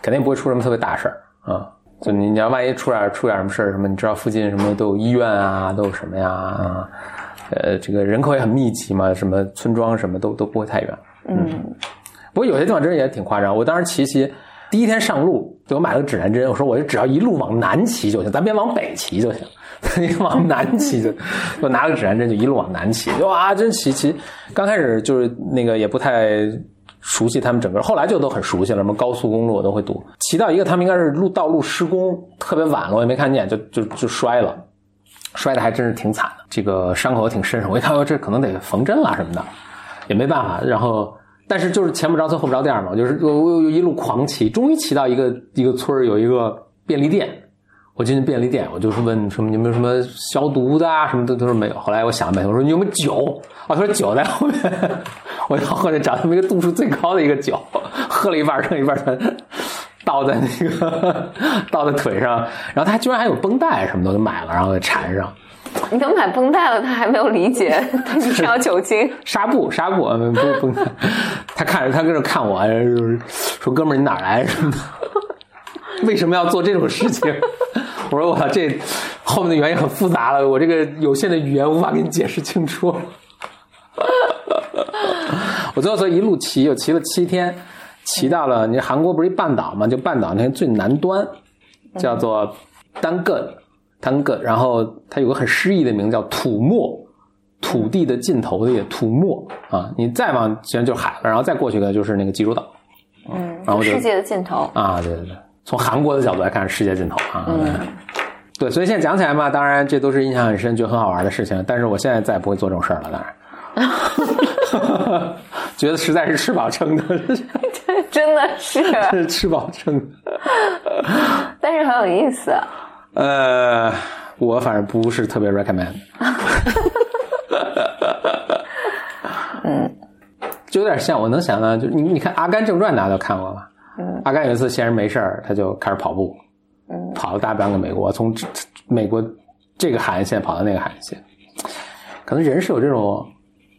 A: 肯定不会出什么特别大事儿啊。就你你要万一出点出点什么事儿，什么你知道附近什么都有医院啊，都有什么呀啊，呃，这个人口也很密集嘛，什么村庄什么都都不会太远。
C: 嗯，
A: 不过有些地方真是也挺夸张。我当时骑骑，第一天上路，就我买了个指南针，我说我就只要一路往南骑就行，咱别往北骑就行，你往南骑就，我拿了个指南针就一路往南骑，哇，真骑骑。刚开始就是那个也不太熟悉他们整个，后来就都很熟悉了，什么高速公路我都会堵。骑到一个他们应该是路道路施工，特别晚了，我也没看见，就就就摔了。摔的还真是挺惨的，这个伤口挺深，我一看，哦，这可能得缝针了什么的，也没办法。然后，但是就是前不着村后不着店嘛，就是我我一路狂骑，终于骑到一个一个村有一个便利店，我进去便利店，我就是问什么有没有什么消毒的啊什么的，他说没有。后来我想了半天，我说你有没有酒？啊，他说酒在后面，我就后来找他们一个度数最高的一个酒，喝了一半，剩一半全倒在那个倒在腿上，然后他居然还有绷带什么的，我就买了，然后给缠上。
C: 你都买绷带了，他还没有理解你是要酒精。
A: 纱布，纱布，呃不是绷带。他看着他跟着看我，说哥们儿你哪来什么的？为什么要做这种事情？我说我操，这后面的原因很复杂了，我这个有限的语言无法给你解释清楚。我最后说一路骑，又骑了七天，骑到了你韩国不是一半岛嘛？就半岛那最南端，叫做丹艮，丹艮。然后它有个很诗意的名字叫土默，土地的尽头的土漠啊，你再往前就是海了，然后再过去的就是那个济州岛
C: 嗯，
A: 然后
C: 世界的尽头。
A: 啊，对对对，从韩国的角度来看，世界尽头啊。对，所以现在讲起来嘛，当然这都是印象很深、觉得很好玩的事情。但是我现在再也不会做这种事儿了，当然，觉得实在是吃饱撑的，
C: 真的是，
A: 是 吃饱撑的。
C: 但是很有意思。
A: 呃，我反正不是特别 recommend。
C: 嗯，
A: 就有点像，我能想到，就你你看《阿甘正传》，大家都看过吧？
C: 嗯，
A: 阿甘有一次闲着没事儿，他就开始跑步，
C: 嗯，
A: 跑了大半个美国，从这美国这个海岸线跑到那个海岸线，可能人是有这种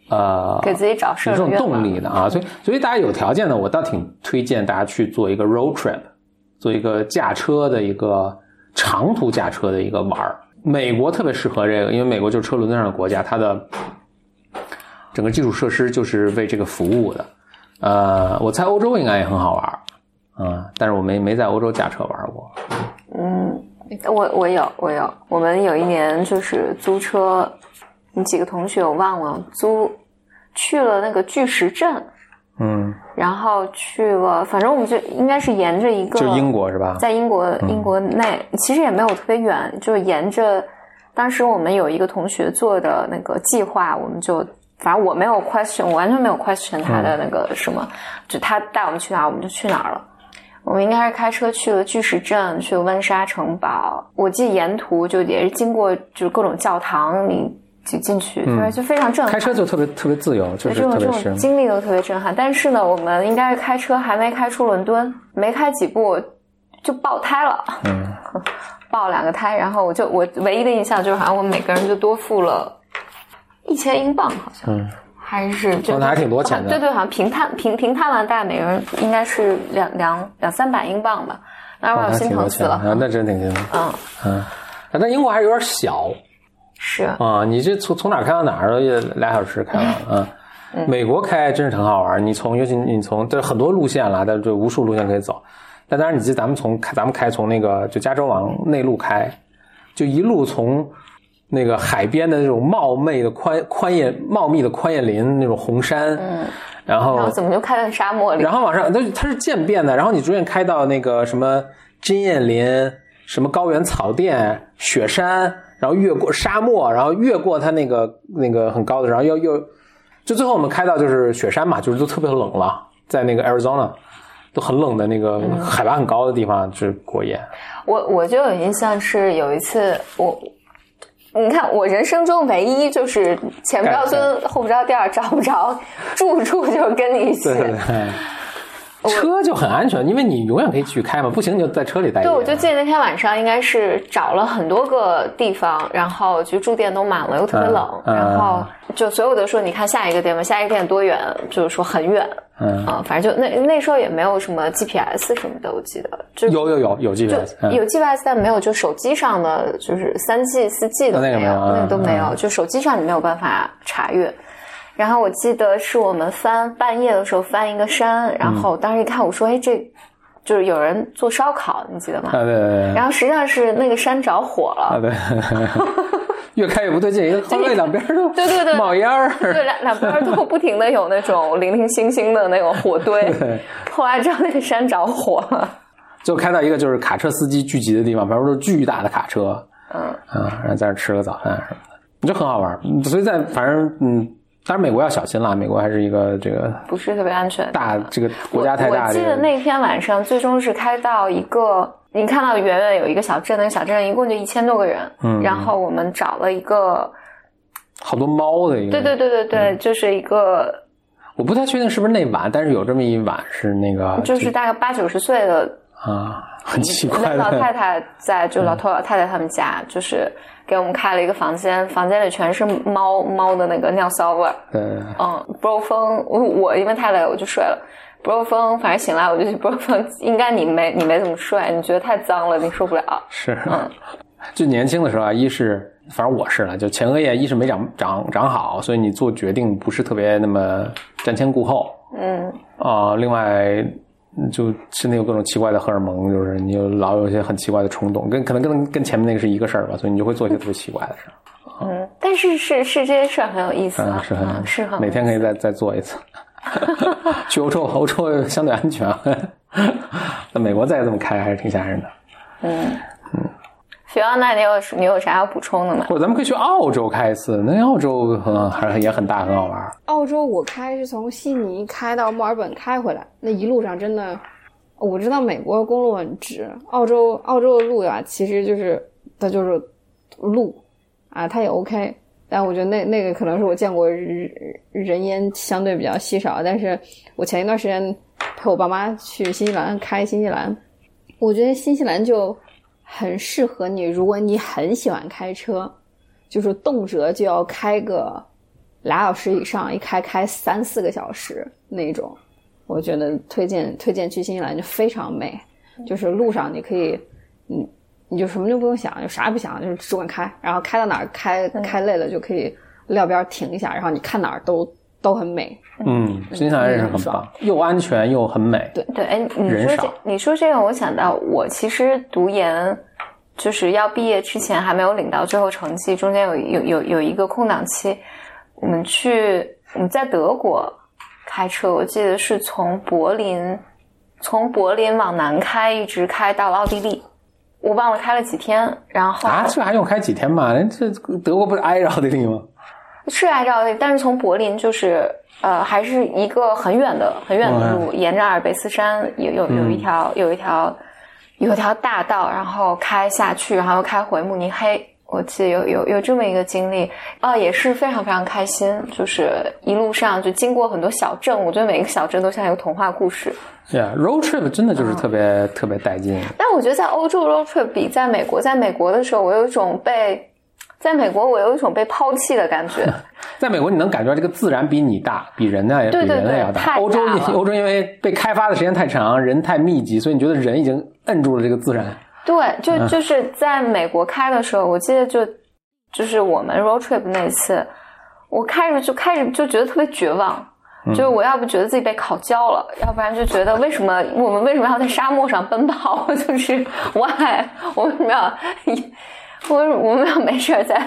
A: 呃
C: 给自己找事
A: 有这种动力的啊，所以所以大家有条件的，我倒挺推荐大家去做一个 road trip，做一个驾车的一个长途驾车的一个玩儿。美国特别适合这个，因为美国就是车轮子上的国家，它的整个基础设施就是为这个服务的。呃，我猜欧洲应该也很好玩儿，嗯，但是我没没在欧洲驾车玩过。
C: 嗯，我我有我有，我们有一年就是租车，你几个同学我忘了，租去了那个巨石镇，
A: 嗯，
C: 然后去了，反正我们就应该是沿着一个，
A: 就英国是吧？
C: 在英国英国内，其实也没有特别远，就是沿着当时我们有一个同学做的那个计划，我们就反正我没有 question，我完全没有 question 他的那个什么，就他带我们去哪儿我们就去哪儿了。我们应该是开车去了巨石镇，去了温莎城堡。我记得沿途就也是经过就是各种教堂，你就进去，对，就非常震撼。
A: 开车就特别特别自由，就是
C: 这种这种经历都特别震撼。但是呢，我们应该是开车还没开出伦敦，没开几步就爆胎了，
A: 嗯，
C: 爆两个胎。然后我就我唯一的印象就是，好像我们每个人就多付了一千英镑，好像。
A: 嗯，
C: 还是就
A: 哦那还挺多钱的
C: 对对，好像平摊平平摊完，大概每个人应该是两两两三百英镑吧。那我心疼死了。
A: 啊那真挺心疼。
C: 嗯，
A: 嗯，啊但英国还是有点小
C: 是
A: 啊，你这从从哪儿开到哪儿也俩小时开完了 啊。美国开真是挺好玩，你从尤其你从这很多路线了，但这无数路线可以走。但当然，你记得咱们从开咱们开从那个就加州往内陆开，就一路从那个海边的那种茂密的宽宽叶茂密的宽叶林那种红山，嗯，然后
C: 然后怎么就开在沙漠里？
A: 然后往上，它它是渐变的，然后你逐渐开到那个什么针叶林、什么高原草甸、雪山，然后越过沙漠，然后越过它那个那个很高的，然后又又就最后我们开到就是雪山嘛，就是都特别冷了，在那个 Arizona 都很冷的那个海拔很高的地方就是过夜。
C: 我我就有印象是有一次我。你看，我人生中唯一就是前不着村后不着店儿找不着住处，就跟你一起。
A: 对对对，车就很安全，因为你永远可以继续开嘛，不行你就在车里待一
C: 对，我就记得那天晚上应该是找了很多个地方，然后就住店都满了，又特别冷，
A: 嗯
C: 然后就所有的说，你看下一个店吧，下一个店多远？就是说很远，
A: 嗯
C: 啊，反正就那那时候也没有什么 GPS 什么的，我记得就
A: 有有有有 GPS，嗯
C: 有 GPS，但没有就手机上的就是三 G、四 G 都
A: 那个没有
C: 有，那个都没有，
A: 嗯
C: 就手机上你没有办法查阅。然后我记得是我们翻半夜的时候翻一个山，然后当时一看我说，哎，这就是有人做烧烤，你记得吗？
A: 啊对对对
C: 然后实际上是那个山着火
A: 啊
C: 了，
A: 对，越开越不对劲，后面两边都
C: 对对对
A: 冒烟儿。
C: 对，两两边都不停的有那种零零星星的那种火堆。
A: 对，
C: 后来知道那个山着火了，
A: 就开到一个就是卡车司机聚集的地方，旁边都是巨大的卡车，
C: 嗯
A: 啊，然后在那吃个早饭什么的，就很好玩。所以在反正嗯，当然美国要小心啦，美国还是一个这个
C: 不是特别安全。
A: 大这个国家太大。
C: 我我记得那天晚上最终是开到一个，你看到远远有一个小镇，那个小镇一共就一千多个人，
A: 嗯
C: 然后我们找了一个，
A: 好多猫的一个，
C: 对对对对对，
A: 嗯
C: 就是一个，
A: 我不太确定是不是那晚，但是有这么一晚是那个
C: 就是大概八九十岁的
A: 啊，很奇怪
C: 那老太，太在，就老头老太太他们家，就是给我们开了一个房间，房间里全是猫猫的那个尿骚味儿。
A: 嗯，
C: 嗯，不漏风，我我因为太累我就睡了。不漏风，反正醒来我就去 不漏风。应该你没你没怎么睡，你觉得太脏了，你受不了。
A: 是，就年轻的时候啊，一是反正我是了，就前额叶一是没长长长好，所以你做决定不是特别那么瞻前顾后
C: 嗯，
A: 啊、另外。就身体有各种奇怪的荷尔蒙，就是你有老有一些很奇怪的冲动，跟可能跟跟前面那个是一个事儿吧，所以你就会做一些特别奇怪的事儿。
C: 嗯，但但是是是这些事儿很有意思啊，
A: 嗯，是很
C: 嗯是很
A: 每天可以再再做一次。去欧洲，欧洲相对安全啊。在美国再这么开还是挺吓人的。
C: 嗯。菲奥娜，你有你有啥要补充的吗？
A: 或者咱们可以去澳洲开一次，那澳洲很还也很大，很好玩。
B: 澳洲我开是从悉尼开到墨尔本开回来，那一路上真的，我知道美国公路很直，澳洲澳洲的路呀，其实就是它就是路啊，它也 OK，但我觉得那那个可能是我见过人人烟相对比较稀少，但是我前一段时间陪我爸妈去新西兰开新西兰，我觉得新西兰就很适合你，如果你很喜欢开车，就是动辄就要开个俩小时以上，一开开三四个小时那种，我觉得推荐推荐去新西兰就非常美，就是路上你可以，你你就什么都不用想，就啥也不想，就是只管开，然后开到哪儿开开累了就可以撂边停一下，然后你看哪儿都都很美。
A: 嗯，新西兰也是很棒，又安全又很美。
B: 对
C: 对，哎，你说这你说这个，我想到我其实读研就是要毕业之前还没有领到最后成绩，中间有有有有一个空档期，我们去我们在德国开车，我记得是从柏林从柏林往南开，一直开到了奥地利，我忘了开了几天，然后
A: 啊，这还用开几天吗？人这德国不是挨着奥地利吗？
C: 是挨着奥地利，但是从柏林就是呃，还是一个很远的很远的路，沿着阿尔卑斯山有有有一条、有一条有一条大道，然后开下去，然后又开回慕尼黑。我记得有有有这么一个经历，啊，也是非常非常开心，就是一路上就经过很多小镇，我觉得每个小镇都像一个童话故事。
A: 对啊，road trip 真的就是特别、特别带劲。
C: 但我觉得在欧洲 road trip 比在美国，在美国的时候，我有一种被，在美国我有一种被抛弃的感觉。
A: 在美国，你能感觉到这个自然比你大，比人呢也比人类要大。欧洲欧洲因为被开发的时间太长，人太密集，所以你觉得人已经摁住了这个自然。
C: 对，就就是在美国开的时候，我记得就就是我们 road trip 那次，我开始就开始就觉得特别绝望，就是我要不觉得自己被烤焦了，要不然就觉得为什么我们为什么要在沙漠上奔跑？就是 why 我为什么要我我们要没事儿在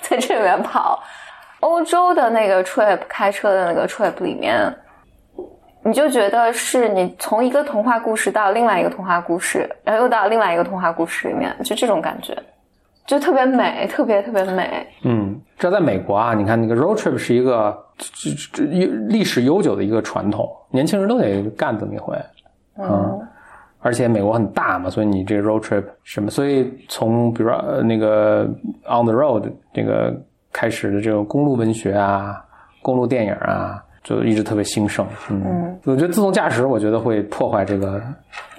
C: 在这里面跑？欧洲的那个 trip 开车的那个 trip 里面，你就觉得是你从一个童话故事到另外一个童话故事，然后又到另外一个童话故事里面，就这种感觉，就特别美，特别特别美。
A: 嗯，这在美国啊，你看那个 road trip 是一个这这历史悠久的一个传统，年轻人都得干这么一回。嗯，而且美国很大嘛，所以你这个 road trip 什么，所以从比如说呃那个 on the road 这个开始的这种公路文学啊、公路电影啊，就一直特别兴盛。嗯，我觉得自动驾驶，我觉得会破坏这个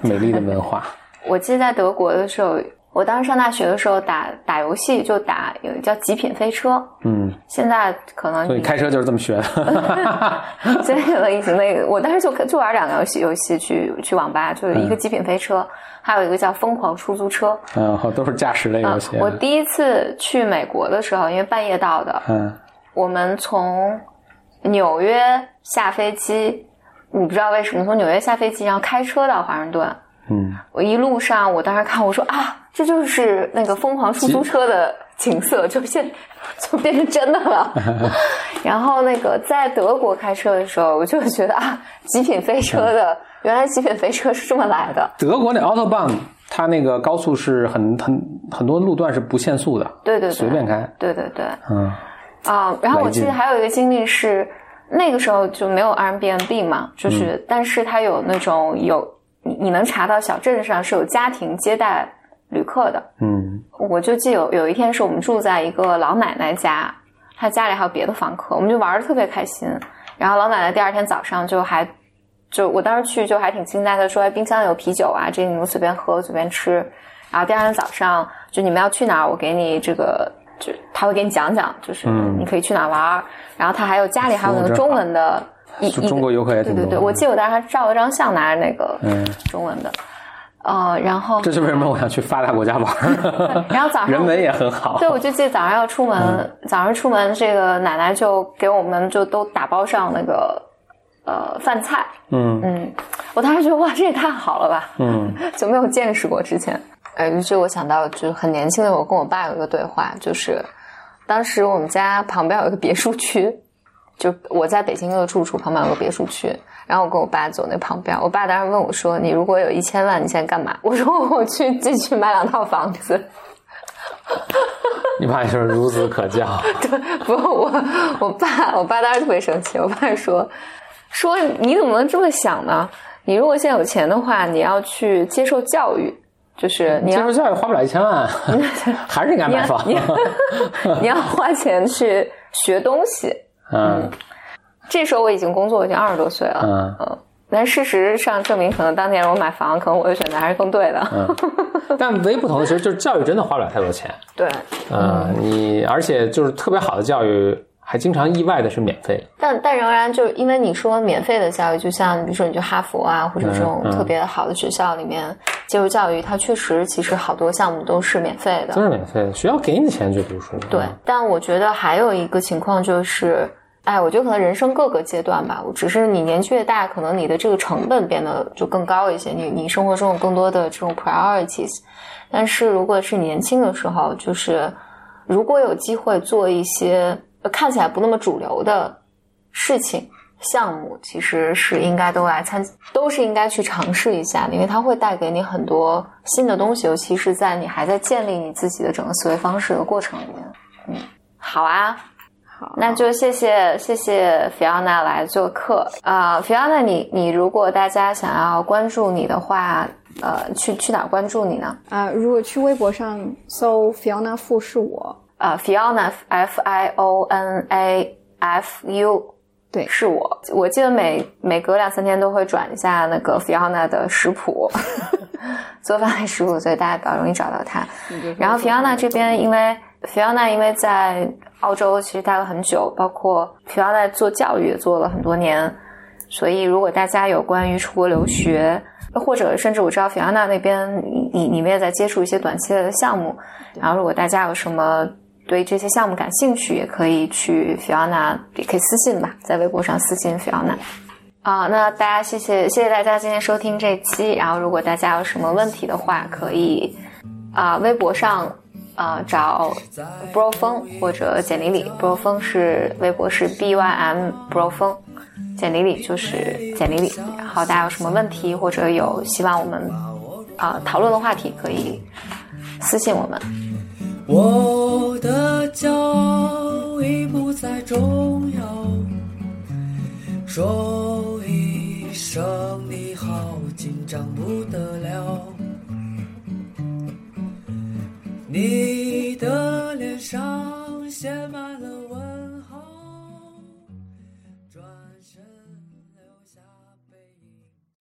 A: 美丽的文化。
C: 我记得在德国的时候，我当时上大学的时候打打游戏就打有叫极品飞车，
A: 嗯，
C: 现在可能
A: 所以开车就是这么学的。
C: 现在可能已经那个，我当时就就玩两个游戏，游戏去去网吧，就是一个极品飞车，还有一个叫疯狂出租车。
A: 嗯，好都是驾驶类游戏。
C: 我第一次去美国的时候，因为半夜到的，
A: 嗯
C: 我们从纽约下飞机，我不知道为什么从纽约下飞机，然后开车到华盛顿。
A: 嗯，
C: 我一路上，我当时看，我说啊，这就是那个疯狂出租车的景色，就现就变成真的了。然后那个在德国开车的时候，我就觉得啊，极品飞车的原来极品飞车是这么来的。
A: 德国那 autobahn，它那个高速是很很很多路段是不限速的，
C: 对对对，
A: 随便开。
C: 对对对，
A: 嗯
C: 啊，然后我记得还有一个经历是，那个时候就没有 Airbnb 嘛，就是，但是它有那种有你你能查到小镇上是有家庭接待旅客的。
A: 嗯
C: 我就记得有有一天是我们住在一个老奶奶家，她家里还有别的房客，我们就玩的特别开心。然后老奶奶第二天早上就还就我当时去就还挺惊呆的，说哎冰箱有啤酒啊，这你们随便喝随便吃。然后第二天早上就你们要去哪儿，我给你这个就他会给你讲讲，就是
A: 嗯
C: 你可以去哪儿玩儿。然后他还有家里还有那个中文的一一
A: 中国游客也挺多
C: 对对对，我记得我当时还照了张相，拿着那个
A: 嗯，
C: 中文的。呃，然后
A: 这是为什么我想去发达国家玩儿？
C: 然后早上
A: 人文也很好。
C: 对，我就记得早上要出门，
A: 嗯
C: 早上出门，这个奶奶就给我们就都打包上那个呃饭菜。
A: 嗯
C: 嗯，我当时觉得哇，这也太好了吧，
A: 嗯
C: 就没有见识过之前。哎，于是我想到，就是很年轻的我跟我爸有一个对话，就是当时我们家旁边有一个别墅区，就我在北京的住处旁边有个别墅区，然后我跟我爸走那旁边，我爸当时问我说：“你如果有一千万，你现在干嘛？” 我说：“我去继续买两套房子。
A: 你爸就是孺子可教，” 对
C: 不，我我爸我爸当时特别生气，我爸说：“说你怎么能这么想呢？你如果现在有钱的话，你要去接受教育，就是你要
A: 接受教育花不了一千万，还是应该买房。
C: 你你要花钱去学东西。
A: 嗯
C: 这时候我已经工作，我已经二十多岁了。
A: 嗯
C: 嗯，但事实上证明，可能当年我买房，可能我的选择还是更对的。
A: 嗯，但唯一不同的其实就是教育真的花不了太多钱。
C: 对，
A: 嗯，你而且就是特别好的教育，还经常意外的是免费。
C: 但但仍然就是因为你说免费的教育，就像比如说你去哈佛啊，或者这种
A: 嗯嗯
C: 特别好的学校里面接受教育，它确实其实好多项目都是免费的
A: 都。是免费的，学校给你钱就读书。
C: 对，但我觉得还有一个情况就是，哎，我觉得可能人生各个阶段吧，我只是你年纪越大，可能你的这个成本变得就更高一些，你你生活中有更多的这种 priorities。但是如果是年轻的时候，就是如果有机会做一些看起来不那么主流的事情。项目其实是应该都来参，都是应该去尝试一下的，因为它会带给你很多新的东西，尤其是在你还在建立你自己的整个思维方式的过程里面。嗯，好啊，
B: 好，
C: 那就谢谢谢谢菲奥娜来做客啊、呃、，Fiona，你你如果大家想要关注你的话，呃，去去哪儿关注你呢？
B: 啊、如果去微博上搜菲奥娜富是我，
C: 啊、f i o n a F I O N A F U，
B: 对
C: 是我。我记得每每隔两三天都会转一下那个 Fiona 的食谱，做饭的食谱，所以大家比较容易找到她。然后 Fiona 这边，因为 Fiona 因为在澳洲其实待了很久，包括 Fiona 做教育也做了很多年，所以如果大家有关于出国留学，或者甚至我知道 Fiona 那边你你你们也在接触一些短期的项目，然后如果大家有什么对这些项目感兴趣，也可以去 Fiona，也可以私信吧，在微博上私信菲奥娜。啊，那大家谢谢谢谢大家今天收听这一期。然后如果大家有什么问题的话，可以啊、微博上啊、找 Bro 风或者简里里，Bro 风是微博是 B Y M Bro 风，简里里就是简里里。然后大家有什么问题或者有希望我们啊、讨论的话题，可以私信我们。
D: 我的骄傲已不再重要，说一声你好，紧张不得了。你的脸上写满了